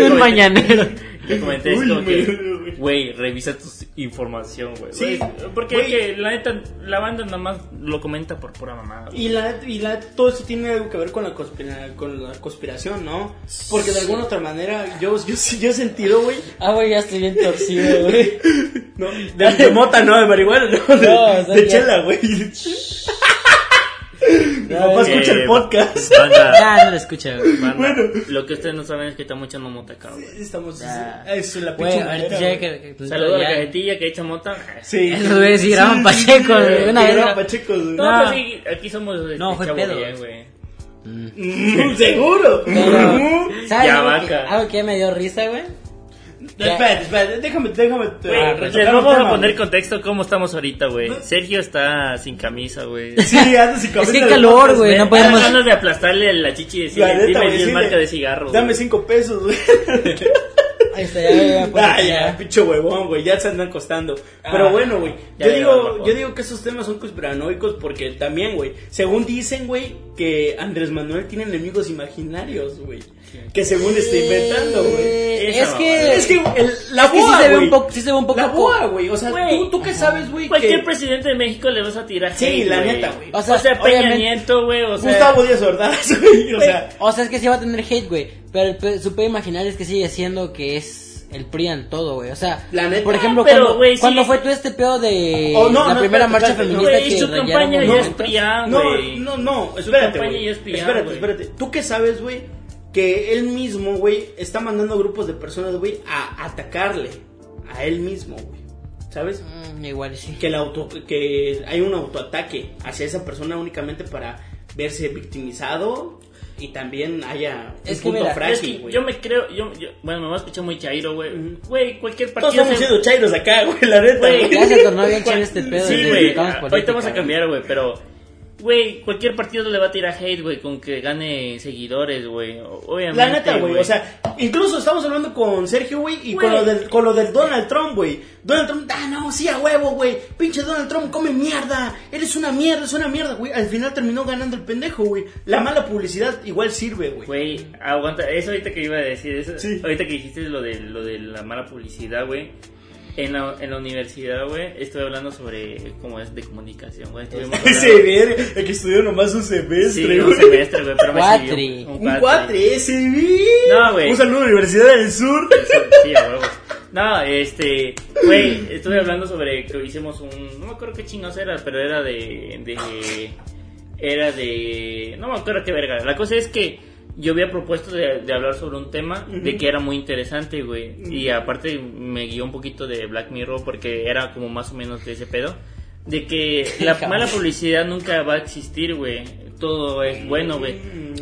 Un mañanero. Le comenté, es Uy, como que, güey. revisa tu información, güey. Sí, Porque que, la neta, la banda nada más lo comenta por pura mamada. Y la, y la, todo eso tiene algo que ver con la, conspira- con la conspiración, ¿no? Porque de alguna otra manera yo, yo, he sentido, güey. Ah, güey, ya estoy bien torcido, güey. No, de, de mota, no, de marihuana, no, de, No, o sea, de chela, güey. Mi papá Eh, escucha el podcast. Banda, Ah, no lo escucha, güey. banda, Bueno. lo que ustedes no saben es que está mucha mota acá, güey. Estamos. Ah. Es la pinche ahorita ya güey. que... que- Saludos a la cajetilla que echa mota. Sí. Esos güeyes sí graban Pacheco, güey, una sí, vez graban era- Pacheco, güey. No, No. pues sí, aquí somos este, No, fue pedo. bien, güey. Mm, Seguro. Pero. ¿sabes Ya, algo que, vaca. algo que me dio risa, güey? Espérate, espérate, déjame, déjame. Ah, les retocar un vamos a poner contexto cómo estamos ahorita, güey. Sergio está sin camisa, güey. Sí, anda sin Es cabeza que calor, güey, no podemos... ganas de aplastarle la chichi y decirle, La neta, dime güey, 10 sí, marcas de- cigarros. Dame güey. cinco pesos, güey. Ahí está, ya, ya, pues, Ah, ya, ya. pinche huevón, güey, ya se andan costando. Pero Ah, bueno, güey, yo digo, yo digo que esos temas son conspiranoicos porque también, güey, según dicen, güey, que Andrés Manuel tiene enemigos imaginarios, güey. Que según está inventando, güey. Eh, Es que... Es que el- la Es que sí boa, se ve güey. un poco- sí se ve un poco La boa, güey, o sea, Güey, ¿tú, tú qué sabes, güey, Cualquier que presidente de México le vas a tirar Sí, hate, la güey. neta, güey. O O sea, sea, Peña Nieto, güey, o sea... Gustavo Díaz Ordaz, güey, o sea... O sea, es que sí va a tener hate, güey. Pero el pe- su pedo imaginar es que sigue siendo que es el PRI en todo, güey. O sea, La neta. por ejemplo, Pero, cuando, sí. fue todo este pedo de Oh, no, la no, primera espérate, marcha espérate, feminista que su campaña ya es prián, No, güey. no, no, Su espérate, campaña güey. ya es prián, Espérate, güey. espérate. ¿Tú qué sabes, güey? Que él mismo, güey, está mandando grupos de personas, güey, a atacarle a él mismo, güey. ¿Sabes? Mm, igual sí. Que, el auto, que hay un autoataque hacia esa persona únicamente para verse victimizado y también haya Es un que punto mira, Es frágil, que güey. yo me creo, yo, yo- bueno, me voy a escuchar muy chairo, güey. Güey, cualquier Todos partido... estamos se- siendo chairos acá, güey, la neta, Güey, güey. Ya se tornó bien chévere este pedo. Sí, güey. tocamos Ahorita vamos a cambiar, güey, pero. Güey, cualquier partido le va a tirar hate, güey, con que gane seguidores, güey. Obviamente. La neta, güey, o sea, incluso estamos hablando con Sergio, güey, y con lo, del, con lo del Donald Trump, güey. Donald Trump, ah, no, sí, a huevo, güey. Pinche Donald Trump, come mierda. Eres una mierda, es una mierda, güey. Al final terminó ganando el pendejo, güey. La mala publicidad igual sirve, güey. Güey, aguanta. Eso ahorita que iba a decir. Eso, Sí. Ahorita que dijiste lo de, lo de la mala publicidad, güey. En la, en la universidad, güey, estoy hablando sobre cómo es de comunicación, güey. Ese el que estudió nomás un semestre, Sí, un semestre, güey, pero me Cuatri. sirvió. Un cuatre, ese bien. No, güey. Un saludo a la Universidad del Sur. Sí, a huevos. No, este, güey, estuve hablando sobre que hicimos un, no me acuerdo qué chingos era, pero era de, de, era de, no me acuerdo qué verga. La cosa es que yo había propuesto de, de hablar sobre un tema de que era muy interesante, güey. Y aparte me guió un poquito de Black Mirror porque era como más o menos de ese pedo. De que la mala publicidad nunca va a existir, güey. Todo es bueno, güey.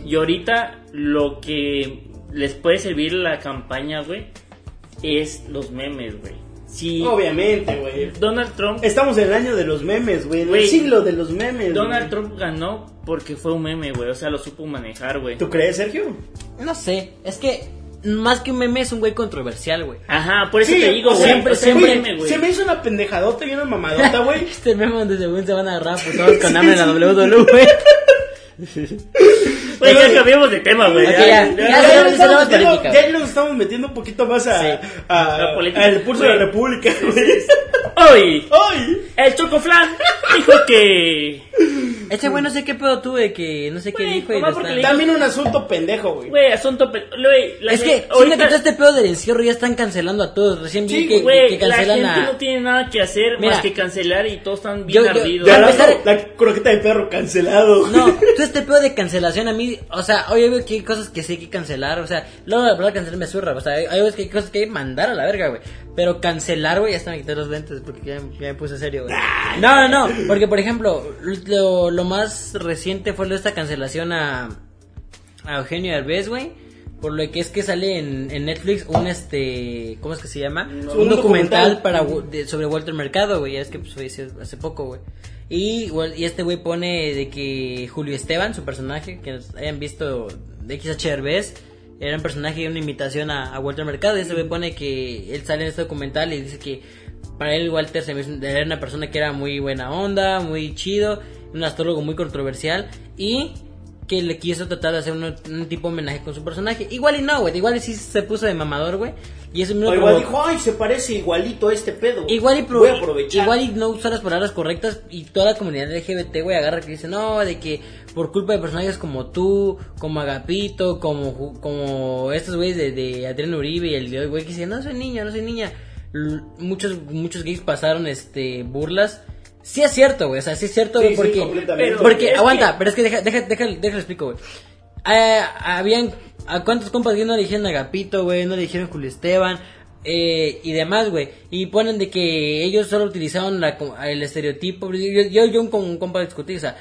Y ahorita lo que les puede servir la campaña, güey, es los memes, güey. Si Obviamente, güey. Donald Trump, Estamos en el año de los memes, güey. El siglo de los memes. Donald güey. Trump ganó porque fue un meme, güey. O sea, lo supo manejar, güey. ¿Tú crees, Sergio? No sé, es que más que un meme es un güey controversial, güey. Ajá, por eso Sí, te digo, güey. siempre- siempre- meme, güey. Se me hizo una pendejadota y una mamadota, güey. Este meme donde según se van a agarrar pues, todos con hambre en la WWE. Ya cambiamos de tema, güey. Ya, ya, ya, ya, Ya, ya, nos ya, estamos ya, metiendo- política, ya nos estamos metiendo un poquito más a, Sí. a- La política. al pulso de la. República, güey. Hoy, ¡Ay! el Chocoflan dijo que... Ese güey no sé qué pedo tuve que no sé qué dijo le- También un asunto pendejo, güey. Güey, asunto... pe- Güey, la Es que gente- que todo este pedo del encierro ya están cancelando a todos. Recién vi Sí, que, Güey, que la cancelan gente a. no tiene nada que hacer Mira. más que cancelar y todos están bien Yo- yo- ardidos. La, la croqueta de perro cancelado. No, todo este pedo de cancelación a mí, o sea, hoy veo que hay cosas que sí hay que cancelar, o sea, luego la verdad cancelar me zurra, o sea, hay, hay veces que hay cosas que hay que mandar a la verga, güey. Pero cancelar, güey, ya hasta me quité los lentes porque ya, ya me puse serio, güey. No, no, no, porque por ejemplo, lo, lo más reciente fue esta cancelación a, a Eugenio Derbez, güey. Por lo que es que sale en, en Netflix un este, ¿cómo es que se llama? un un documental, documental. para de- sobre Walter Mercado, güey, ya es que pues, falleció hace poco, güey. Y, y este güey pone de que Julio Esteban, su personaje, que hayan visto de XH Derbez, era un personaje, una imitación a, a Walter Mercado. Y ese güey pone que él sale en este documental y dice que para él Walter se me hizo- era una persona que era muy buena onda, muy chido, un astrólogo muy controversial y que le quiso tratar de hacer un, un tipo de homenaje con su personaje. Igual y no, güey, igual y sí se puso de mamador, güey. Y eso mismo O igual dijo, ay, se parece igualito a este pedo. Igual y, pro- Voy a aprovechar. igual y no usa las palabras correctas y toda la comunidad LGBT, güey, agarra que dice, no, de que por culpa de personajes como tú, como Agapito, como, como estos güeyes de, de Adrián Uribe y el de hoy, güey, que dice, no soy niña, no soy niña. L- muchos, muchos gays pasaron, este, burlas. Sí es cierto, güey, o sea, sí es cierto, Sí, güey, sí, porque, completamente. porque, Pero es aguanta, que- pero es que deja, deja, deja, déjalo explico, güey. Ah, habían, ¿a cuántos compas no le dijeron Agapito, güey? No le dijeron Julio Esteban, eh, y demás, güey. Y ponen de que ellos solo utilizaron la, co- el estereotipo. Yo, yo, yo con un compa discutí, o sea,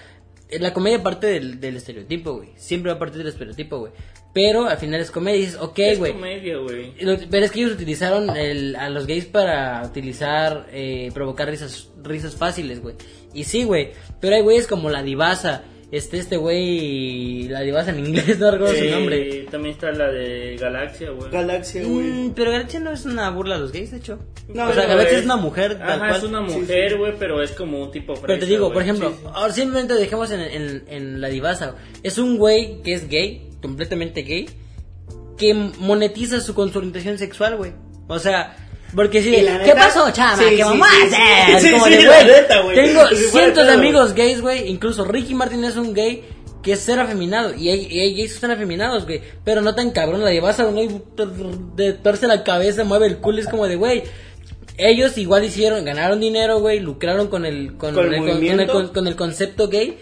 la comedia parte del, del estereotipo, güey. Siempre va a partir del estereotipo, güey. Pero al final es comedia y dices, ok, es güey. comedia, güey. Pero es que ellos utilizaron el- a los gays para utilizar, eh, provocar risas, risas fáciles, güey. Y sí, güey. Pero hay güeyes como la divasa. Este, este güey, la divasa en inglés, no recuerdo su Eh, nombre. También está la de Galaxia, güey. Galaxia, güey. Mm, pero Galaxia no es una burla a los gays, de hecho. No, o sea, pero Galaxia es- una mujer, tal Ajá, cual. es una mujer, sí. güey, pero es como un tipo Pero te fresa, digo, por ejemplo, sí, sí. ahora simplemente dejemos en, en, en la divasa. Es un güey que es gay, completamente gay, que monetiza su con su orientación sexual, güey. O sea, porque si, ¿qué neta- pasó, chama? Sí, ¿Qué sí, vamos sí, a hacer? Como de, güey, neta, güey. Tengo cientos de amigos gays, güey. Incluso Ricky Martin es un gay que es ser afeminado. Y hay, y hay gays que están afeminados, güey. Pero no tan cabrón. La divasa, güey, de torce la cabeza, mueve el culo. Es como de, güey. Ellos igual hicieron, ganaron dinero, güey, lucraron con el, con, Con el con- con concepto gay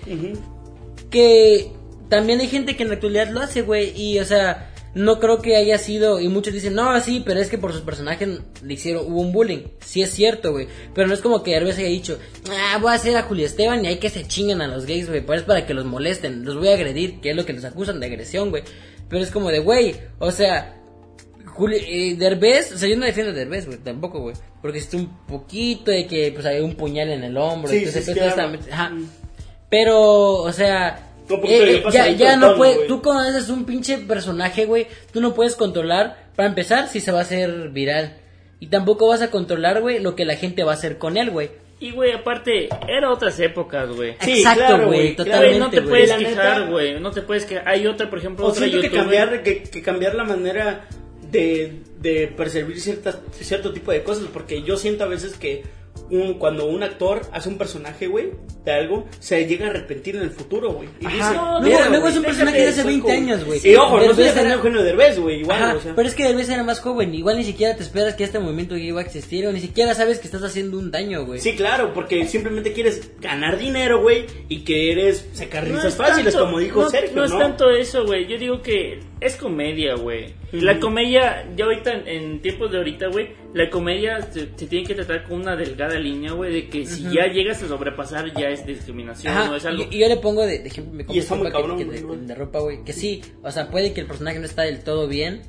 que también hay gente que en la actualidad lo hace, güey, y o sea, no creo que haya sido, y muchos dicen, no, sí, pero es que por sus personajes le hicieron, hubo un bullying, sí es cierto, güey, pero no es como que Derbez haya dicho, ah, voy a hacer a Julio Esteban y hay que se chinguen a los gays, güey, pues es para que los molesten, los voy a agredir, que es lo que los acusan de agresión, güey, pero es como de, güey, o sea, Julio, eh, Derbez, o sea, yo no defiendo a Derbez, güey, tampoco, güey. Porque es un poquito de que, pues, hay un puñal en el hombro. Sí, entonces, sí, pues, claro. ajá. Pero, o sea, No, porque eh, le eh, ya, ya no güey. tú cuando haces un pinche personaje, güey, tú no puedes controlar, para empezar, si se va a hacer viral. Y tampoco vas a controlar, güey, lo que la gente va a hacer con él, güey. Y, güey, aparte, era otras épocas, güey. Sí, Exacto, claro, güey, claro. totalmente, Güey, no te puedes quejar, güey. No te puedes quejar. Hay otra, por ejemplo, O otra siento que cambiar, que, que cambiar la manera de, de percibir ciertas, cierto tipo de cosas, porque yo siento a veces que un, cuando un actor hace un personaje, güey, de algo, se llega a arrepentir en el futuro, güey. Y Ajá. dice, luego, "Mira, luego es un personaje de hace eso, 20 güey". años, güey. Y ojo, no Derbez estoy era- defendiendo a Eugenio Derbez, güey, igual, Ajá, o sea. pero es que Derbez era más joven, igual ni siquiera te esperas que este movimiento iba a existir, o ni siquiera sabes que estás haciendo un daño, güey. Sí, claro, porque simplemente quieres ganar dinero, güey, y quieres sacar No risas es fáciles, tanto- como dijo no, Sergio, No ¿no? es tanto eso, güey. Yo digo que es comedia, güey. La comedia, ya ahorita, en, en tiempos de ahorita, güey, la comedia se, se tiene que tratar con una delgada línea, güey, de que si ya llegas a sobrepasar ya es discriminación, Ajá, no es algo... y, yo le pongo de, de ejemplo mi Y está muy que- cabrón, que, que te ropa, güey, que sí, o sea, puede que el personaje no está del todo bien,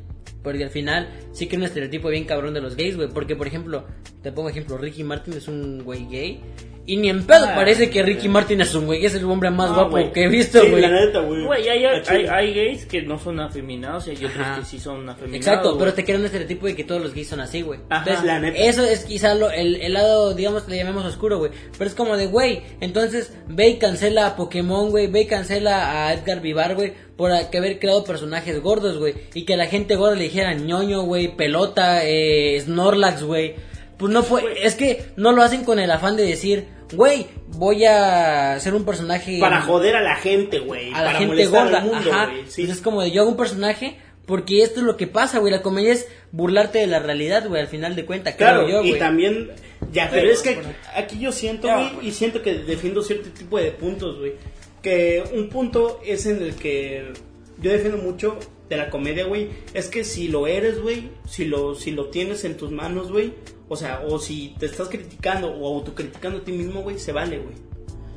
porque al final sí que es un estereotipo bien cabrón de los gays, güey, porque por ejemplo, te pongo ejemplo, Ricky Martin es un güey gay, y ni en pedo Ah, parece que Ricky Martin es un güey, que es el hombre más No, guapo que he visto, Sí, güey. la neta, güey. Güey, hay, hay, hay gays que no son afeminados y hay otros Ajá. que sí son afeminados. Exacto, pero te crea un estereotipo de que todos los gays son así, güey. Ajá, Entonces, la neta. Eso es quizá lo- el, el lado, digamos, le llamemos oscuro, güey. Pero es como de, güey, entonces ve y cancela a Pokémon, güey. Ve y cancela a Edgar Vivar, güey. Por a- que haber creado personajes gordos, güey. Y que la gente gorda le dijera ñoño, güey, pelota, eh, Snorlax, güey. Pues no fue, es que no lo hacen con el afán de decir, güey, voy a ser un personaje Para joder a la gente, güey. a la para gente molestar gorda. al mundo, Ajá. güey, sí. Entonces es como de yo hago un personaje porque esto es lo que pasa, güey. La comedia es burlarte de la realidad, güey, al final de cuentas. Claro, creo yo, y güey. también, ya, pero Pero, es que aquí yo siento, Ya, güey, güey. y siento que defiendo cierto tipo de puntos, güey. Que un punto es en el que yo defiendo mucho de la comedia, güey, es que si lo eres, güey, si lo, si lo tienes en tus manos, güey, o sea, o si te estás criticando o autocriticando a ti mismo, güey, se vale, güey.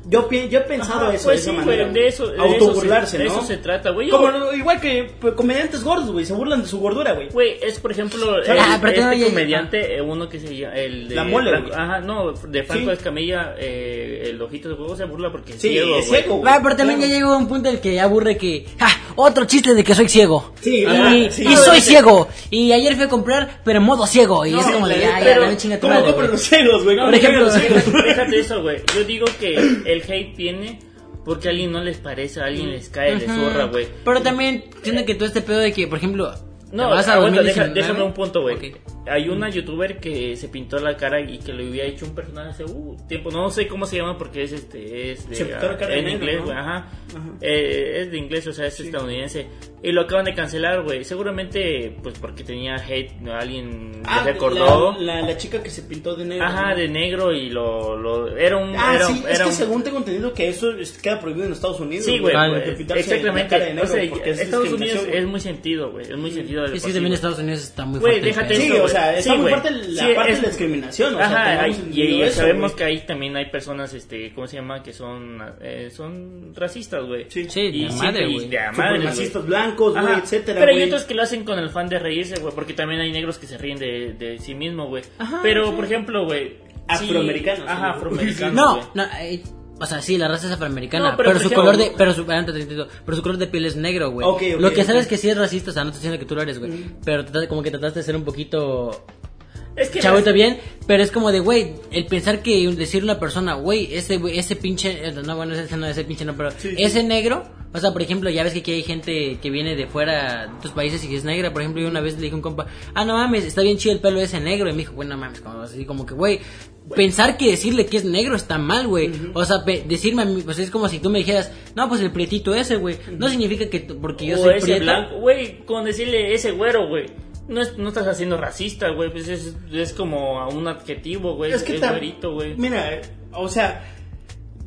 Yo, yo he pensado Ajá, eso pues de esa sí, manera. güey, de eso, de Autoburlarse, eso se, de ¿no? eso se trata, güey. Igual que pues, comediantes gordos, güey, se burlan de su gordura, güey. Güey, es por ejemplo el, Ah, pero este no, ya- ya- comediante, eh, uno que se llama el de La mole, Franco- güey. ajá, no, de Franco Sí. Escamilla, eh, el ojito de huevo se burla porque es Sí, ciego, es ciego. Ah, pero también Claro. ya llegó a un punto en el que ya aburre que, ja, otro chiste de que soy ciego. Sí, y, ajá, y soy ciego. Y ayer fui a comprar, pero en modo ciego. Y es como de, la ya, neta, ya, pero dame chinga tu ¿Cómo madre, compran güey. los ciegos, güey? No, ¿Cómo por ejemplo, los ciegos? Déjate eso, güey. Yo digo que el hate viene porque a alguien no les parece, a alguien les cae de zorra, güey. Pero también siento que todo este pedo de que, por ejemplo, No, vas a aguanta, deja- 2019. déjame un punto, güey. Ok. Hay una youtuber que se pintó la cara y que le había hecho un personaje hace uh, tiempo. No sé cómo se llama porque es este es de, Se pintó la cara de en negro, inglés, ¿no? güey, ajá. Ajá. Eh, es de inglés, o sea, es estadounidense. Y lo acaban de cancelar, güey. Seguramente, pues porque tenía hate, ¿no? alguien Ah, le recordó. La, la, la chica que se pintó de negro. Ajá, ¿no? de negro y lo, lo era un Ah, era, sí, es era que un- según tengo entendido que eso es- queda prohibido en Estados Unidos. Sí, güey, Ah, pues, exactamente. la cara de negro, o sea, porque es Estados Unidos es güey. muy sentido, güey. Es muy sentido. Es que sí, también güey. Estados Unidos está muy Güey, fuerte. el déjate. Sí, eso, o sea, güey. está Sí, muy güey. fuerte la Sí, parte es- de la discriminación. O sea, Ajá, tengamos hay- y, y eso, sabemos güey. que ahí también hay personas, este, ¿cómo se llama? Que son, eh, son racistas, güey. Sí. Sí, de y madre, siempre- y güey. de madre. Supremacistas blancos, güey, Ajá, etcétera, Pero hay güey. otros que lo hacen con el fan de reírse, güey, porque también hay negros que se ríen de, de sí mismo, güey. Ajá, Pero, sí. por ejemplo, güey. sí- Afroamericanos, Ajá, sí. afroamericanos. No, no, eh, o sea, sí, la raza es afroamericana, No, pero, pero su ejemplo- color de, pero su, pero su color de piel es negro, güey. Ok, ok, lo que ok. sabes que sí es racista, o sea, no te estoy diciendo que tú lo eres, güey, pero como que trataste de ser un poquito Es que. chavito bien, pero es como de, güey, el pensar que decir una persona, güey, ese, ese pinche, eh, no, bueno, ese no, ese pinche no, pero Sí, sí. ese negro, o sea, por ejemplo, ya ves que aquí hay gente que viene de fuera de otros países y que es negra, por ejemplo, yo una vez le dije a un compa, ah, no mames, está bien chido el pelo ese negro, y me dijo, bueno, no mames, como así, como que, güey, pensar que decirle que es negro está mal, güey, o sea, decirme a mí, pues es como si tú me dijeras, no, pues el prietito ese, güey, no significa que, porque yo o soy ese prieto, blanco, güey, con decirle ese güero, güey. No, es- no estás haciendo racista, güey, pues es, es como un adjetivo, güey, Es que güerito, güey. Mira, o sea,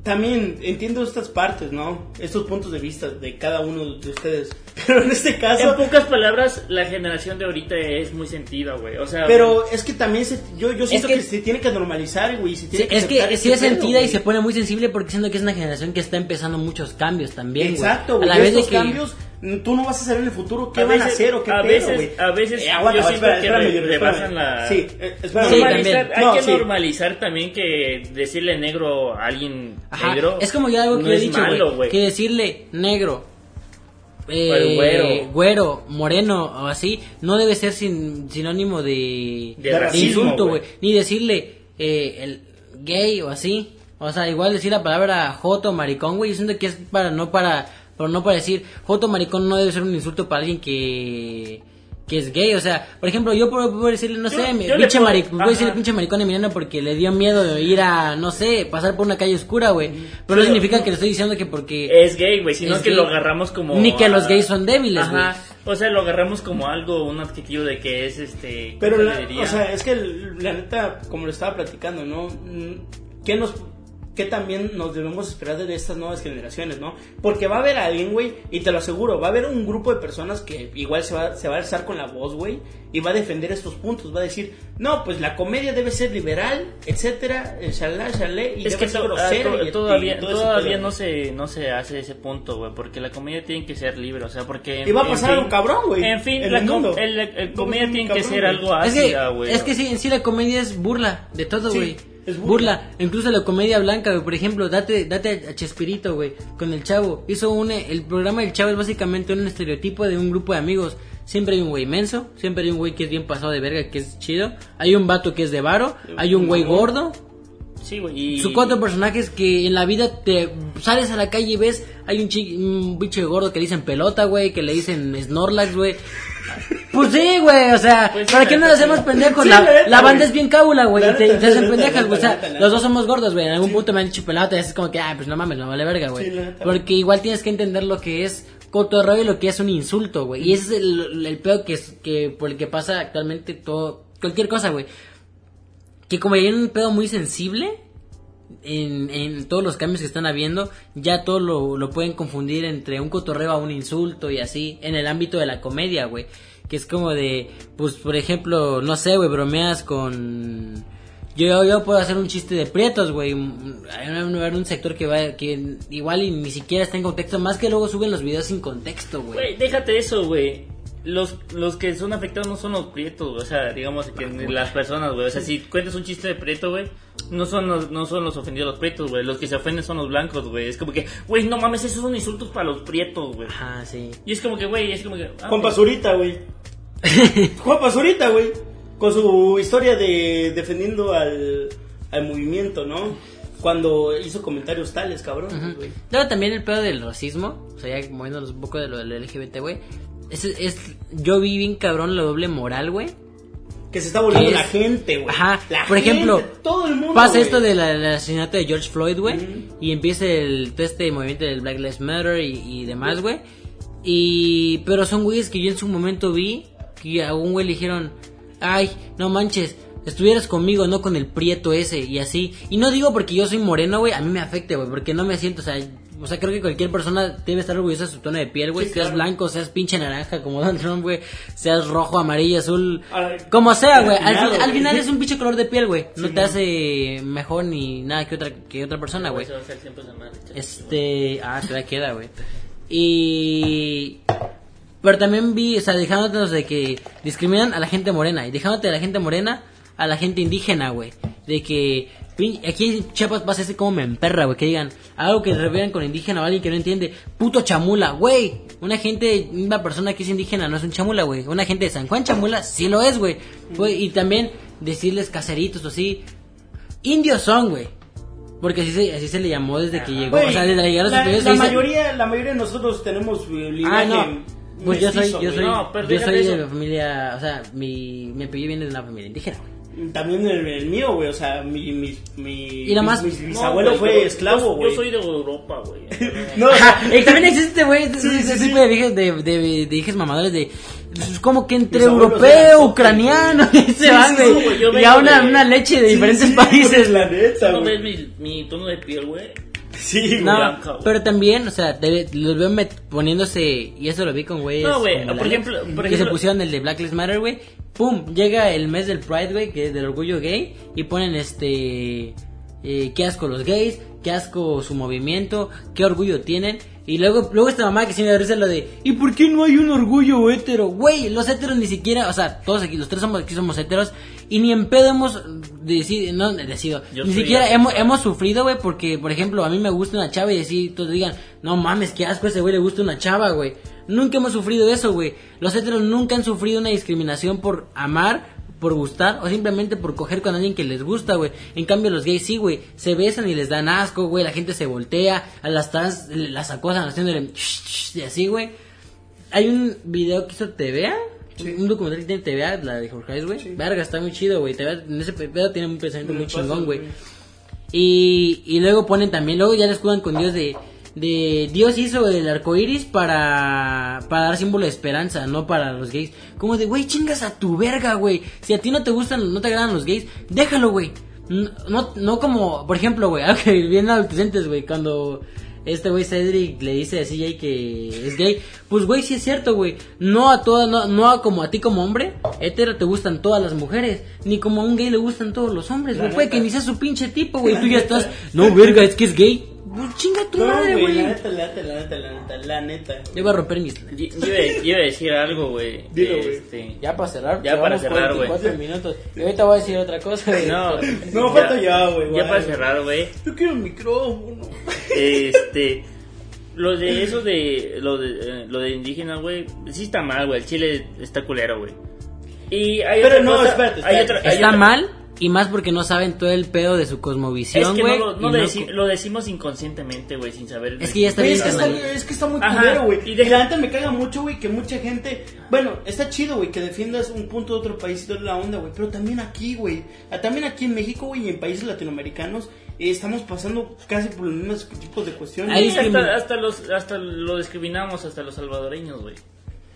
también entiendo estas partes, ¿no? Estos puntos de vista de cada uno de ustedes. Pero en este En caso. pocas palabras, la generación de ahorita es muy sentida, güey, o sea... Pero es que también se, yo, yo siento que- que, se tiene que normalizar, güey. Se Sí, tiene que es que sí este es pedo, sentida y se pone muy sensible porque siento que es una generación que está empezando muchos cambios también, güey. Exacto, A güey. la y vez de que cambios, mm, tú no vas a saber en el futuro qué A van a hacer o qué a pedo, veces- güey. a veces Eh, aguanta, yo siento espera, que la- Sí, eh. Sí, normalizar, hay No, que sí. normalizar también que decirle negro a alguien Ajá, negro es como ya algo que no yo he dicho, güey, que decirle negro, eh, güero. güero, moreno o así, no debe ser sin, sinónimo de, De racismo, insulto, güey. güey. Ni decirle eh, el gay o así. O sea, igual decir la palabra joto, maricón, güey. Yo siento que es para, no para, pero no para decir joto, maricón no debe ser un insulto para alguien que que es gay, o sea, por ejemplo, yo puedo, puedo decirle, no Yo- sé, yo pinche puedo- maricón, voy a decirle pinche maricón a Emiliano porque le dio miedo de ir a, no sé, pasar por una calle oscura, güey. Pero no significa que le estoy diciendo que porque... es gay, güey, sino Es que gay. lo agarramos como Ni que a- los gays son débiles, Ajá. O sea, lo agarramos como algo, un adjetivo de que es este. Pero, ¿cómo la, o sea, es que el- la neta, como lo estaba platicando, ¿no? Mm, ¿Qué nos... ¿Qué también nos debemos esperar de estas nuevas generaciones, no? Porque va a haber alguien, güey, y te lo aseguro, va a haber un grupo de personas que igual se va, se va a alzar con la voz, güey, y va a defender estos puntos, va a decir, no, pues la comedia debe ser liberal, etcétera, eh, shalá, shalé, y es que debe ser to- grosera ah, to- y- todavía, y todavía no se, no se hace ese punto, güey, porque la comedia tiene que ser libre, o sea, porque... Y va a pasar fin- algo cabrón, güey, En fin, en la el com- mundo. el- el- el Vamos comedia ser tiene que ser güey. algo Es que, ácida, güey. es que sí, en sí la comedia es burla de todo, Sí, güey. Es burla. burla. Incluso la comedia blanca, güey. Por ejemplo, date, date a Chespirito, güey. Con el chavo. Hizo un. El programa del chavo es básicamente un estereotipo de un grupo de amigos. Siempre hay un güey menso. Siempre hay un güey que es bien pasado de verga, que es chido. Hay un vato que es de varo. Hay un güey gordo. Sí, güey, y... Son cuatro personajes que en la vida te sales a la calle y ves. Hay un, chi- un bicho gordo que le dicen pelota, güey. Que le dicen Snorlax, güey. Pues sí, güey, o sea, Pues sí, ¿para qué nos hacemos pendejos? Sí, la, la banda es bien cábula, güey, y te, te hacen pendejas, güey, o sea, los dos somos gordos, güey, en algún punto me han dicho pelota y es como que, ah, pues no mames, no vale verga, güey. Porque igual tienes que entender lo que es cotorreo y lo que es un insulto, güey, y ese es el, el peor que, es, que por el que pasa actualmente todo, cualquier cosa, güey. Que como hay un pedo muy sensible, en, en todos los cambios que están habiendo, ya todo lo, lo pueden confundir entre un cotorreo a un insulto y así, en el ámbito de la comedia, güey. Que es como de, pues, por ejemplo, no sé, güey, bromeas con... Yo, yo puedo hacer un chiste de prietos, güey. Hay un, un sector que va, que igual y ni siquiera está en contexto, más que luego suben los videos sin contexto, güey. Güey, déjate eso, güey. Los, los que son afectados no son los prietos, güey. O sea, digamos que las personas, güey. O sea, si cuentas un chiste de prieto, güey, no son los, no son los ofendidos los prietos, güey. Los que se ofenden son los blancos, güey. Es como que, güey, no mames, esos son insultos para los prietos, güey. Ajá, sí. Y es como que, güey, es como que. ah, Juan Pazurita, güey. Juan Pazurita, güey. Con su historia de defendiendo al, al movimiento, ¿no? Cuando hizo comentarios tales, cabrón. güey. Luego también el pedo del racismo, o sea, ya moviéndonos un poco de lo del LGBT, güey. Es, es, yo vi bien cabrón la doble moral, güey. Que se está volviendo Es- la gente, güey. Ajá, La por gente, ejemplo, todo el mundo. Pasa esto del asesinato de George Floyd, güey, y empieza el todo este movimiento del Black Lives Matter y, y demás, güey. Y pero son güeyes que yo en su momento vi que a un güey le dijeron, "Ay, no manches, estuvieras conmigo, no con el prieto ese" y así. Y no digo porque yo soy moreno, güey, a mí me afecta, güey, porque no me siento, o sea, o sea, creo que cualquier persona debe estar orgullosa de su tono de piel, güey. Sí, seas claro. blanco, seas pinche naranja como Donald Trump, güey. Seas rojo, amarillo, azul. Como sea, güey. Al, final es un pinche color de piel, güey. No Sí, te hace mejor ni nada que otra, que otra persona, güey. a. Este. Ah, todavía queda, güey. Y. Pero también vi, o sea, dejándonos de que discriminan a la gente morena. Y dejándote de la gente morena a la gente indígena, güey. De que. Aquí en Chiapas pasa ese como me emperra, güey. Que digan algo que revieran con indígena o alguien que no entiende. Puto chamula, güey. Una gente, una persona que es indígena no es un chamula, güey. Una gente de San Juan chamula sí lo es, güey. Güey, Y también decirles caseritos o así. Indios son, güey. Porque así se, así se le llamó desde que llegó. Güey, o sea, desde la llegada de los la, la se mayoría, la mayoría de nosotros tenemos Ah, no. Pues yo soy, mestizo, yo soy, No, pero yo soy de la familia, o sea, mi, mi apellido viene de una familia indígena, güey. También el, el mío, güey, o sea, mi, mi, mi, Y nada más- mi, mi No, bisabuelo fue esclavo, güey. Yo soy de Europa, güey. No, Y también existe, güey, ese Sí, sí, ese sí. tipo de viejas de, de, de hijas mamadores de, pues, como que entre eran europeo, ucrano, y se Sí, van, sí, yo y a una, de- una leche de sí, diferentes sí, países. La neta, ¿No güey. ves mi, mi tono de piel, güey? Sí. No, blanca, pero también, o sea, los veo poniéndose, y eso lo vi con güeyes. No, güey, por ejemplo- por que se ejemplo- pusieron el de Black Lives Matter, güey. Pum, llega el mes del Pride, güey, que es del orgullo gay, y ponen este. eh, qué asco los gays, qué asco su movimiento, qué orgullo tienen. Y luego, luego esta mamá que sí me risa lo de, ¿y por qué no hay un orgullo hetero? Güey, los heteros ni siquiera, o sea, todos aquí, los tres somos, aquí somos heteros, y ni en pedo hemos decidido, no, decido, Yo ni siquiera hemos, hemos sufrido, güey, porque, por ejemplo, a mí me gusta una chava y decir, todos digan, no mames, qué asco, a ese güey le gusta una chava, güey. Nunca hemos sufrido eso, güey. Los heteros nunca han sufrido una discriminación por amar, por gustar o simplemente por coger con alguien que les gusta, güey. En cambio, los gays sí, güey. Se besan y les dan asco, güey. La gente se voltea, a las trans las acosan haciéndole y así, güey. Hay un video que hizo TVA. Un documental que tiene TVA, la de Jorge güey. Verga, está muy chido, güey. TVA en ese pedo tiene un pensamiento muy chingón, güey. Y, y luego ponen también, luego ya les escudan con Dios de, de Dios hizo el arco iris para, para dar símbolo de esperanza, no para los gays. Como de, güey, chingas a tu verga, güey. Si a ti no te gustan, no te agradan los gays, déjalo, güey. No, no, no como, por ejemplo, güey, algo que bien adolescentes, güey, cuando este güey Cedric le dice a CJ que es gay, pues güey, sí es cierto, güey. No a todas, no, no a como a ti como hombre, hetero te gustan todas las mujeres, ni como a un gay le gustan todos los hombres, güey. Puede que ni sea su pinche tipo, güey. Tú ya estás, no, verga, es que es gay. Pues chinga tu No, madre, güey, la neta, la neta, la neta, la neta, la neta. Le voy a romper mis. Yo yo iba, yo iba a decir algo, güey. Dilo, güey. Este, Ya para cerrar, Ya para cerrar, güey. 44 minutos. Y ahorita voy a decir otra cosa, güey. No, No, falta ya, güey, Ya para cerrar, güey. Yo quiero un micrófono. Este. Lo de eso de. Lo de, eh, lo de indígena, güey. Sí está mal, güey. El chile está culero, güey. Y hay Pero otra no, cosa- espérate, hay otra- hay Está otra- mal y más porque no saben todo el pedo de su Es cosmovisión, que güey. no, lo, no y lo no deci- lo decimos inconscientemente, güey, sin saber. Es que ya está bien es, que es que está muy culero, güey. y deja- la neta me caga mucho, güey, que mucha gente. Bueno, está chido, güey, que defiendas un punto de otro país y toda la onda, güey. Pero también aquí, güey. También aquí en México, güey, y en países latinoamericanos, eh, estamos pasando casi por los mismos tipos de cuestiones. Ahí hasta, hasta los, hasta lo discriminamos, hasta los salvadoreños, güey.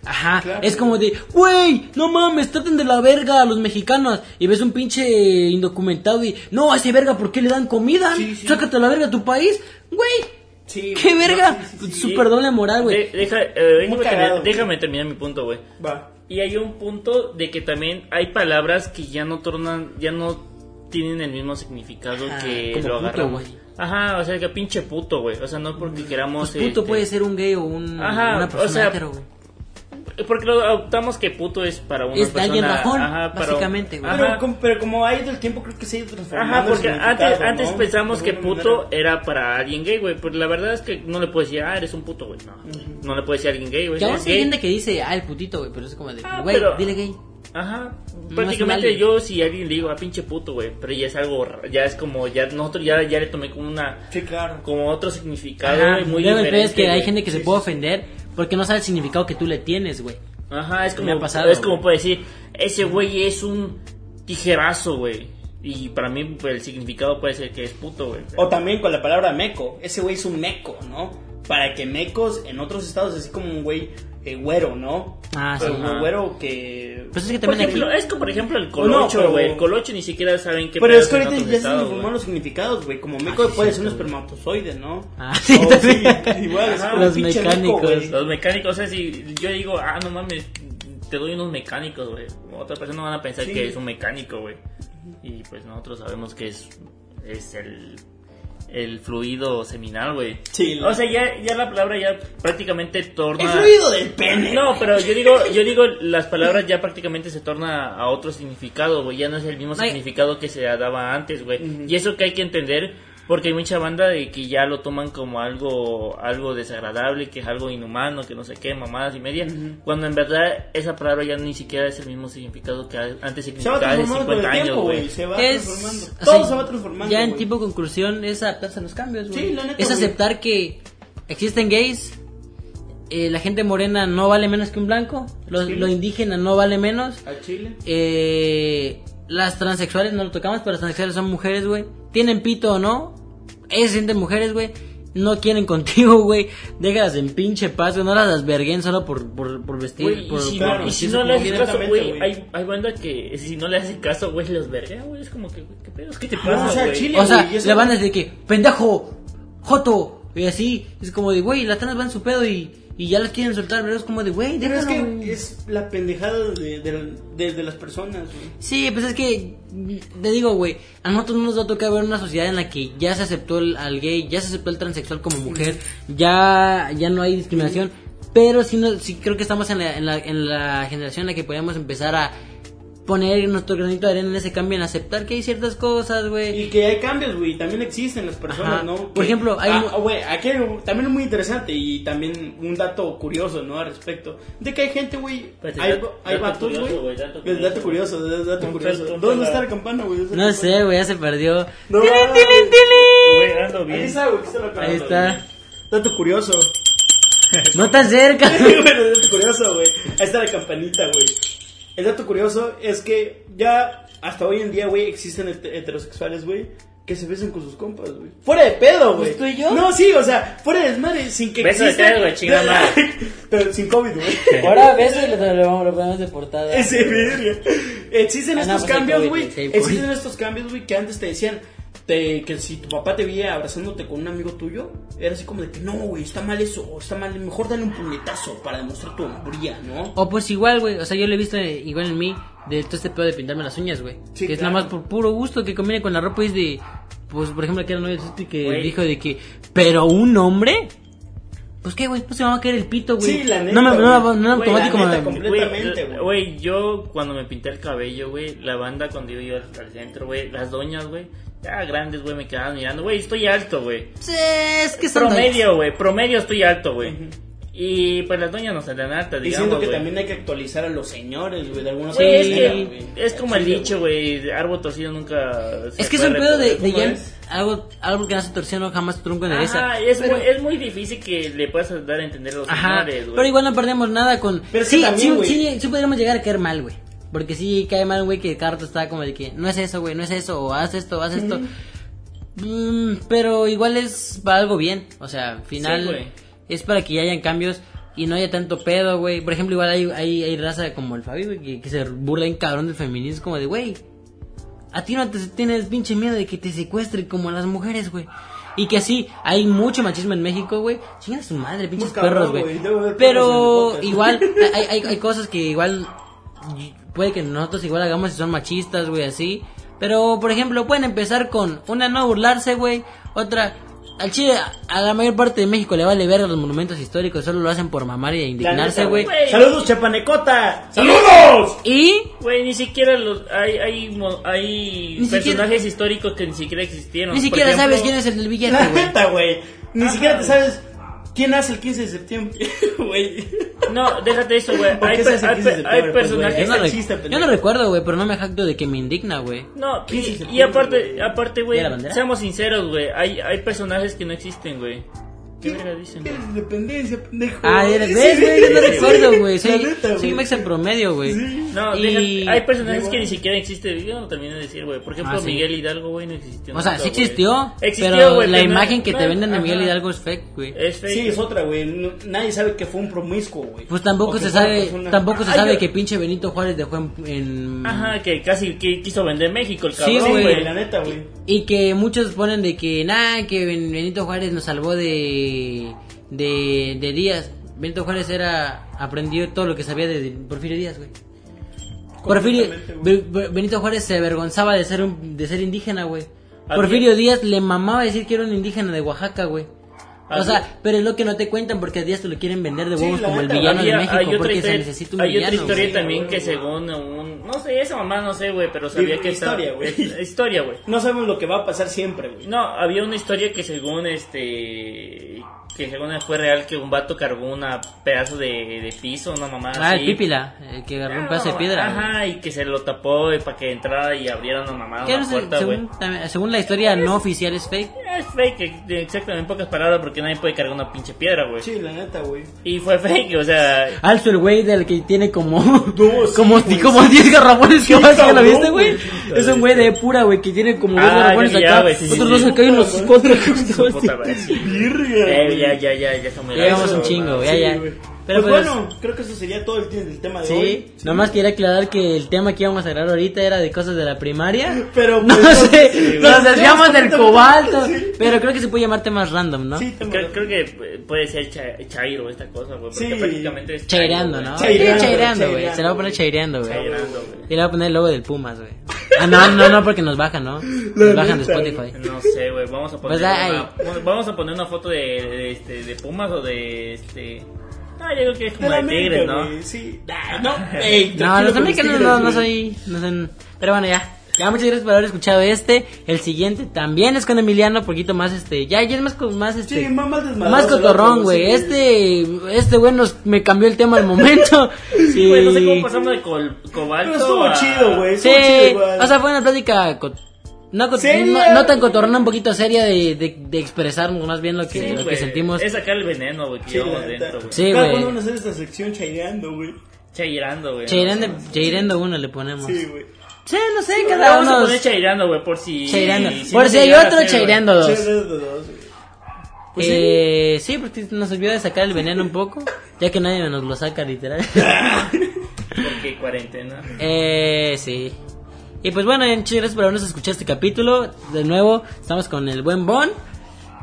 Ajá, Claro. es como de, güey, no mames, traten de la verga a los mexicanos. Y ves un pinche indocumentado y, no, a ese verga, ¿por qué le dan comida? Sí, sí. Sácate a la verga a tu país, güey. Sí, ¿Qué verga? no, sí, sí, sí. Super doble moral, güey. De- deja, eh, déjame, terminar, güey. déjame terminar mi punto, güey. Va. Y hay un punto de que también hay palabras que ya no tornan, ya no tienen el mismo significado Ajá, que como lo agarramos. güey. Ajá, o sea, que pinche puto, güey. O sea, no porque queramos. Pues puto este, puede ser un gay o un, Ajá, una o persona sea, hetero, güey. Porque lo adoptamos que puto es para una Es persona. alguien rajón, ajá, básicamente, güey. ajá. Pero, como, pero como ha ido el tiempo, creo que se ha ido transformando. Ajá, porque antes, significado, antes ¿no? pensamos que puto manera. era para alguien gay, güey. Pero la verdad es que no le puedes decir, ah, eres un puto, güey. No, no le puedes decir a alguien gay, güey. Sí hay gente que dice, ah, el putito, güey, pero es como de, Ah, güey, pero- dile gay. Ajá, es prácticamente yo si a alguien le digo, ah, pinche puto, güey, pero ya es algo, ra- ya es como, ya nosotros ya, ya le tomé como una, Sí, claro. como otro significado, güey, muy diferente. es que hay gente que se puede sí, sí. ofender porque no sabe el significado que tú le tienes, güey. Ajá, es Me como, ha pasado, es como puede decir, ese güey es un tijerazo, güey. Y para mí pues, el significado puede ser que es puto, güey. O también con la palabra meco. Ese güey es un meco, ¿no? Para que mecos en otros estados, así como un güey eh, güero, ¿no? Ah, sí. Pero güero que. Pues es que también ejemplo, aquí... es como por ejemplo el colocho, güey. El colocho ni siquiera saben qué Pero es que ahorita ya se güey. los significados, güey. Como meco Ah, sí, puede ser un espermatozoide, ¿no? Ah, sí, igual, es Ajá, los mecánicos. Los mecánicos, o sea, si yo digo, ah, no mames, te doy unos mecánicos, güey. Otra persona van a pensar Sí. que es un mecánico, güey. Y pues nosotros sabemos que es, es el, el fluido seminal, güey. Sí, O sea, ya, ya la palabra ya prácticamente torna... El fluido del pene. No, pero yo digo, yo digo, las palabras ya prácticamente se torna a otro significado, güey. Ya no es el mismo Ay. significado que se daba antes, güey. Y eso que hay que entender, porque hay mucha banda de que ya lo toman como algo, algo desagradable, que es algo inhumano, que no sé qué, mamadas y media. Cuando en verdad esa palabra ya ni siquiera es el mismo significado que antes significaba hace transformando con 50 el años, güey. Se va es, transformando. o Todo sea, se va transformando. Ya en tipo conclusión es adaptarse a los cambios, güey. Sí, la neta, es aceptar que existen gays, eh, la gente morena no vale menos que un blanco, lo, lo indígena no vale menos, A Chile. eh, las transexuales no lo tocamos, pero las transexuales son mujeres, güey. Tienen pito o no, ellas se sienten mujeres, güey. No quieren contigo, güey. Déjalas en pinche paz, güey. No las desverguen solo por, por, por vestir. Por, y si, no, y si vestirse no le haces caso, güey, hay, hay banda que si no le hacen caso, güey, los verga, güey. Es como que, güey, ¿qué pedo? ¿Qué te pasa, o sea, güey? Chile- O sea, y la banda es de que, pendejo, joto, y así. Es como de, güey, las trans van su pedo y, y ya las quieren soltar, pero es como de, güey, Pero es déjalo, que es la pendejada de, de, de- de las personas, güey. Sí, pues es que, te digo, güey, a nosotros no nos va a tocar ver una sociedad en la que ya se aceptó el, al gay, ya se aceptó el transexual como mujer, ya, ya no hay discriminación, pero sí, no, sí creo que estamos en la, en, la, en la generación en la que podemos empezar a poner nuestro granito de arena en ese cambio, en aceptar que hay ciertas cosas, güey. Y que hay cambios, güey, también existen las personas, Ajá. ¿no? Por Que- ejemplo, hay Ah, güey, aquí también es muy interesante y también un dato curioso, ¿no? Al respecto. De que hay gente, güey, Espérate, hay, dato- hay dato vatos, curioso, güey. dato dato curioso, dato curioso. ¿Dónde está la campana, güey? ¿Dónde está No la sé, güey, ya se perdió. No, ¡Tilín, tilín, tilín! Güey, ando Ahí bien. está, güey, aquí está la campana, Ahí está. Dato curioso. No tan cerca. bueno, dato curioso, güey. Ahí está la campanita, güey. El dato curioso es que ya hasta hoy en día, güey, existen het- heterosexuales, güey, que se besan con sus compas, güey. Fuera de pedo, güey. ¿Pues tú y yo? No, sí, o sea, fuera de desmadre, sin que Beso de tres, güey, chinga madre. Pero sin COVID, güey. Ahora ves y lo, lo, lo ponemos de portada. Ese verga. Existen Ah, no, estos pues cambios, güey. Existen estos cambios, güey, que antes te decían te- que si tu papá te veía abrazándote con un amigo tuyo, era así como de que no, güey, está mal eso, está mal, mejor dale un puñetazo para demostrar tu hombría, ¿no? O pues igual, güey, o sea, yo lo he visto eh, igual en mí, de todo este pedo de pintarme las uñas, güey. Sí, que es claro. nada más por puro gusto, que combine con la ropa y es de, pues, por ejemplo, aquí era novio que dijo de que, pero un hombre, pues qué, güey, pues se me va a caer el pito, güey. Sí, la neta, No me, no, no, me Güey, automático la neta, me- comple- Güey, Completamente, güey. Güey, yo cuando me pinté el cabello, güey, la banda cuando yo iba al centro, güey, las doñas, güey, ya grandes, güey, me quedaban mirando, güey, estoy alto, güey. Sí, es que son Promedio, güey, promedio estoy alto, güey. Y pues las doñas no salen altas, digamos, siento que también hay que actualizar a los señores, güey, de alguna Güey, es, que es como el dicho, güey, de árbol torcido nunca se Es que es un pedo de, de algo, algo que nace torcido no jamás trunco en Ajá, es, muy, es muy difícil que le puedas dar a entender a los Ajá, señores, güey. pero igual no perdemos nada con... Pero sí, también, sí, sí, sí podríamos llegar a caer mal, güey. Porque sí cae mal, güey, que cada rato está como de que no es eso, güey, no es eso, o haz esto, haz esto. Mm, pero igual es para algo bien, o sea, al final Sí, es para que ya hayan cambios y no haya tanto pedo, güey. Por ejemplo, igual hay, hay, hay raza como el Fabi, güey, que, que se burla en cabrón del feminismo, como de, güey, a ti no te tienes pinche miedo de que te secuestren como a las mujeres, güey. Y que así, hay mucho machismo en México, güey. Chingan a su madre, pinches cabrón, perros, güey. Pero el igual, hay, hay, hay cosas que igual puede que nosotros igual hagamos si son machistas, güey, así. Pero, por ejemplo, pueden empezar con una no burlarse, güey. Otra, al Chile, a la mayor parte de México le vale ver los monumentos históricos, solo lo hacen por mamar y indignarse, güey. Saludos, Chapanecota. ¡Saludos! Y Güey, ni siquiera los, hay, hay, mo- hay personajes históricos que ni siquiera existieron. ni siquiera ejemplo- sabes quién es el del billete, güey. neta, güey. Ni Ajá, siquiera te sabes quién hace el 15 de septiembre, güey. No, déjate eso, güey. ¿Por Hay, per- hay 15 de per- hay septiembre, pues? Yo personajes... no, yo no recuerdo, güey, pero no me jacto de que me indigna, güey. No, 15 de y, y aparte, güey. aparte, güey, seamos sinceros, güey. Hay, hay personajes que no existen, güey. ¿Qué verga dicen? ¿Qué independencia, pendejo? Ah, ves, güey, yo no recuerdo, güey. Soy, neta, soy mexa promedio, güey. Sí. No, Y- hay personajes Igual. que ni siquiera existen. Yo no terminé de decir, güey. Por ejemplo, Ah, sí. Miguel Hidalgo, güey, no existió. O sea, nunca, sí existió, Existió, pero güey, la no- imagen que te no- venden de Miguel. Hidalgo es fake, güey. Es fake. Sí, es otra, güey. No- nadie sabe que fue un promiscuo, güey. Pues tampoco se sabe, persona- tampoco se sabe yo- que pinche Benito Juárez dejó en, en- Ajá, que casi que quiso vender México el cabrón, Sí, güey. la neta, güey. y que muchos ponen de que nada, que Ben- Benito Juárez nos salvó de de, de Díaz. Benito Juárez era aprendió todo lo que sabía de Porfirio Díaz, güey. Porfirio güey. Benito Juárez se avergonzaba de ser un, de ser indígena, güey. Porfirio Díaz le mamaba decir que era un indígena de Oaxaca, güey. O sea, pero es lo que no te cuentan porque a Díaz te lo quieren vender de huevos como el villano Había- de México hay otra porque se historia, necesita un hay villano. otra historia también que según un... No sé, esa mamá no sé, güey, pero sabía que historia, estaba- güey. Historia, güey. No sabemos lo que va a pasar siempre, güey. No, había una historia que según este... Que según fue real que un vato cargó una pedazo de, de piso, una mamá Ah, así. el Pípila, el que agarró un Ah, pedazo de piedra. güey. Ajá, y que se lo tapó eh, para que entrara y abriera una mamá Que una no puerta, güey. según, también- según la historia no oficial es fake. Es fake, exactamente, en pocas palabras, porque nadie puede cargar una pinche piedra, güey. Sí, la neta, güey. Y fue fake, o sea... Alzo el güey del que tiene como No, sí, como, güey, como sí. 10 garrafones que Sí, vas ¿ya lo cabrón, viste, güey? güey. Es un güey de pura, güey, que tiene como 10 Ah, garrafones ya, ya, acá. güey, sí, sí, Otros sí. dos se caen los cuatro. Sí. Virga, Eh, güey. Ya, ya, ya, ya está muy un chingo, ya, ya. Pero pues, pues- bueno, creo que eso sería todo el, el tema de hoy. Sí, nomás quería aclarar que el tema que íbamos a grabar ahorita era de cosas de la primaria. Pero No pues, sé, sí, nos desviamos del Sí. cobalto. Pero creo que se puede llamar temas random, ¿no? Sí, tema- Creo, creo que puede ser cha- chairo esta cosa, güey. Porque Sí. prácticamente es Chaireando, ¿no? Chaireando, güey. Se lo va a poner chaireando, güey. Y le va a poner el logo del Pumas, güey. Ah, no, no, no, porque nos bajan, ¿no? Nos bajan de Spotify. No sé, güey. Vamos a poner Pues, ay. una, vamos a poner una foto de, de, este, de Pumas o de este. Ah, yo creo que es como De de la Tigres, ¿no? Sí. No, ey, No, tranquilo los americanos no, no soy. No son... Pero bueno, ya. Ya, muchas gracias por haber escuchado este. El siguiente también es con Emiliano, poquito más este. Ya, ya es más, co- más este. Sí, más, más cotorrón, güey. Este, este güey nos me cambió el tema al momento. Sí, güey, no sé cómo pasamos de col, cobalto. Pero estuvo a- chido, güey. Sí, chido igual. o sea, fue una plática no, no, no tan cotorrona, un poquito seria de, de, de expresarnos más bien lo que, Sí, lo que sentimos. Es sacar el veneno, güey, que Sí, llevamos dentro, güey. Sí, Cada güey. van a hacer esta sección chaireando, güey. Chairando, güey. Cheirendo, No sé. cheirendo uno le ponemos. Sí, güey. Sí, no sé, Le cada Vamos a uno. poner chairando, güey, por si. Cheirando. si Por no si hay a otro cheireando dos. Chaireando dos, güey. Pues sí. eh, sí, porque nos olvidó de sacar el veneno un poco, ya que nadie nos lo saca literal. Porque cuarentena. eh, sí. Y pues bueno, muchas gracias por habernos escuchado este capítulo. De nuevo, estamos con el buen Bon.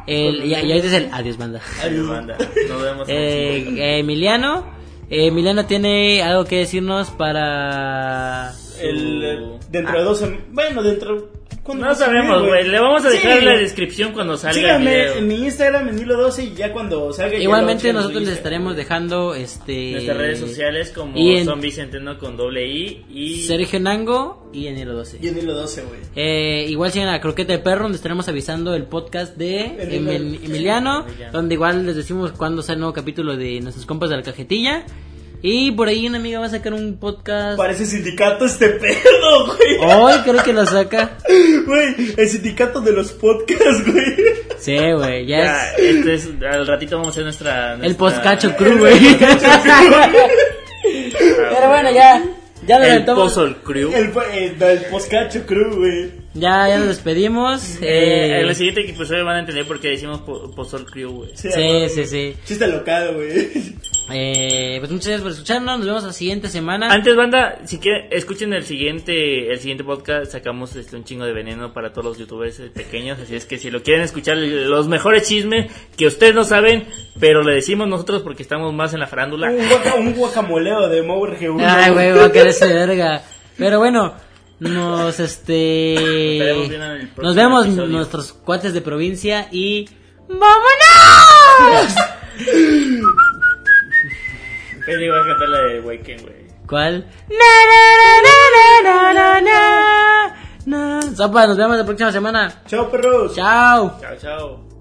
El, y, ahorita es el adiós, banda. Adiós, banda. Nos vemos. Eh, eh, Emiliano. eh, Emiliano tiene algo que decirnos para. El, dentro de dos sem- Bueno, dentro. ¿Cuándo No sabemos, güey. Le vamos a dejar Sí. la descripción cuando salga el Síganme video. en mi Instagram, en Hilo12, y ya cuando salga. Igualmente nosotros les estaremos dejando este Nuestras redes sociales como y en- Son Vicenteno con doble I y Sergio Nango y en el 12. Y en Hilo12, güey. Eh, igual sigan a Croqueta de Perro, donde estaremos avisando el podcast de El Emil- Emiliano. Emiliano, Emiliano. donde igual les decimos cuándo sale el nuevo capítulo de nuestros compas de la cajetilla. Y por ahí una amiga va a sacar un podcast. Parece sindicato este pedo, güey. Hoy creo que lo saca. Güey, el sindicato de los podcasts, güey. Sí, güey, ya, Ya, es este es- al ratito vamos a hacer nuestra... el postcacho crew, güey. Pero bueno, ya, ya lo El Crew. El, el, el poscacho crew, güey. Ya, ya nos despedimos. Eh, Eh, en el siguiente episodio van a entender por qué decimos po- Pozol Crew, güey. sí, güey. sí, sí. Chiste local, güey. Eh, pues muchas gracias por escucharnos. Nos vemos la siguiente semana. Antes, banda, si quieren, escuchen el siguiente el siguiente podcast. Sacamos este, un chingo de veneno para todos los youtubers eh, pequeños. Así es que si lo quieren escuchar, los mejores chismes que ustedes no saben, pero le decimos nosotros porque estamos más en la farándula. Un, guaca- un guacamoleo de Mower G1. Ay, güey, va a ese verga. Pero bueno, nos este. veremos bien en el próximo Nos vemos episodio. nuestros cuates de provincia y ¡Vámonos! Pero a cantar la de Waken, güey. ¿Cuál? Na, na, na, na, na, na, na. Sopa, nos vemos la próxima semana. Chao, perros. Chao. Chao, chao.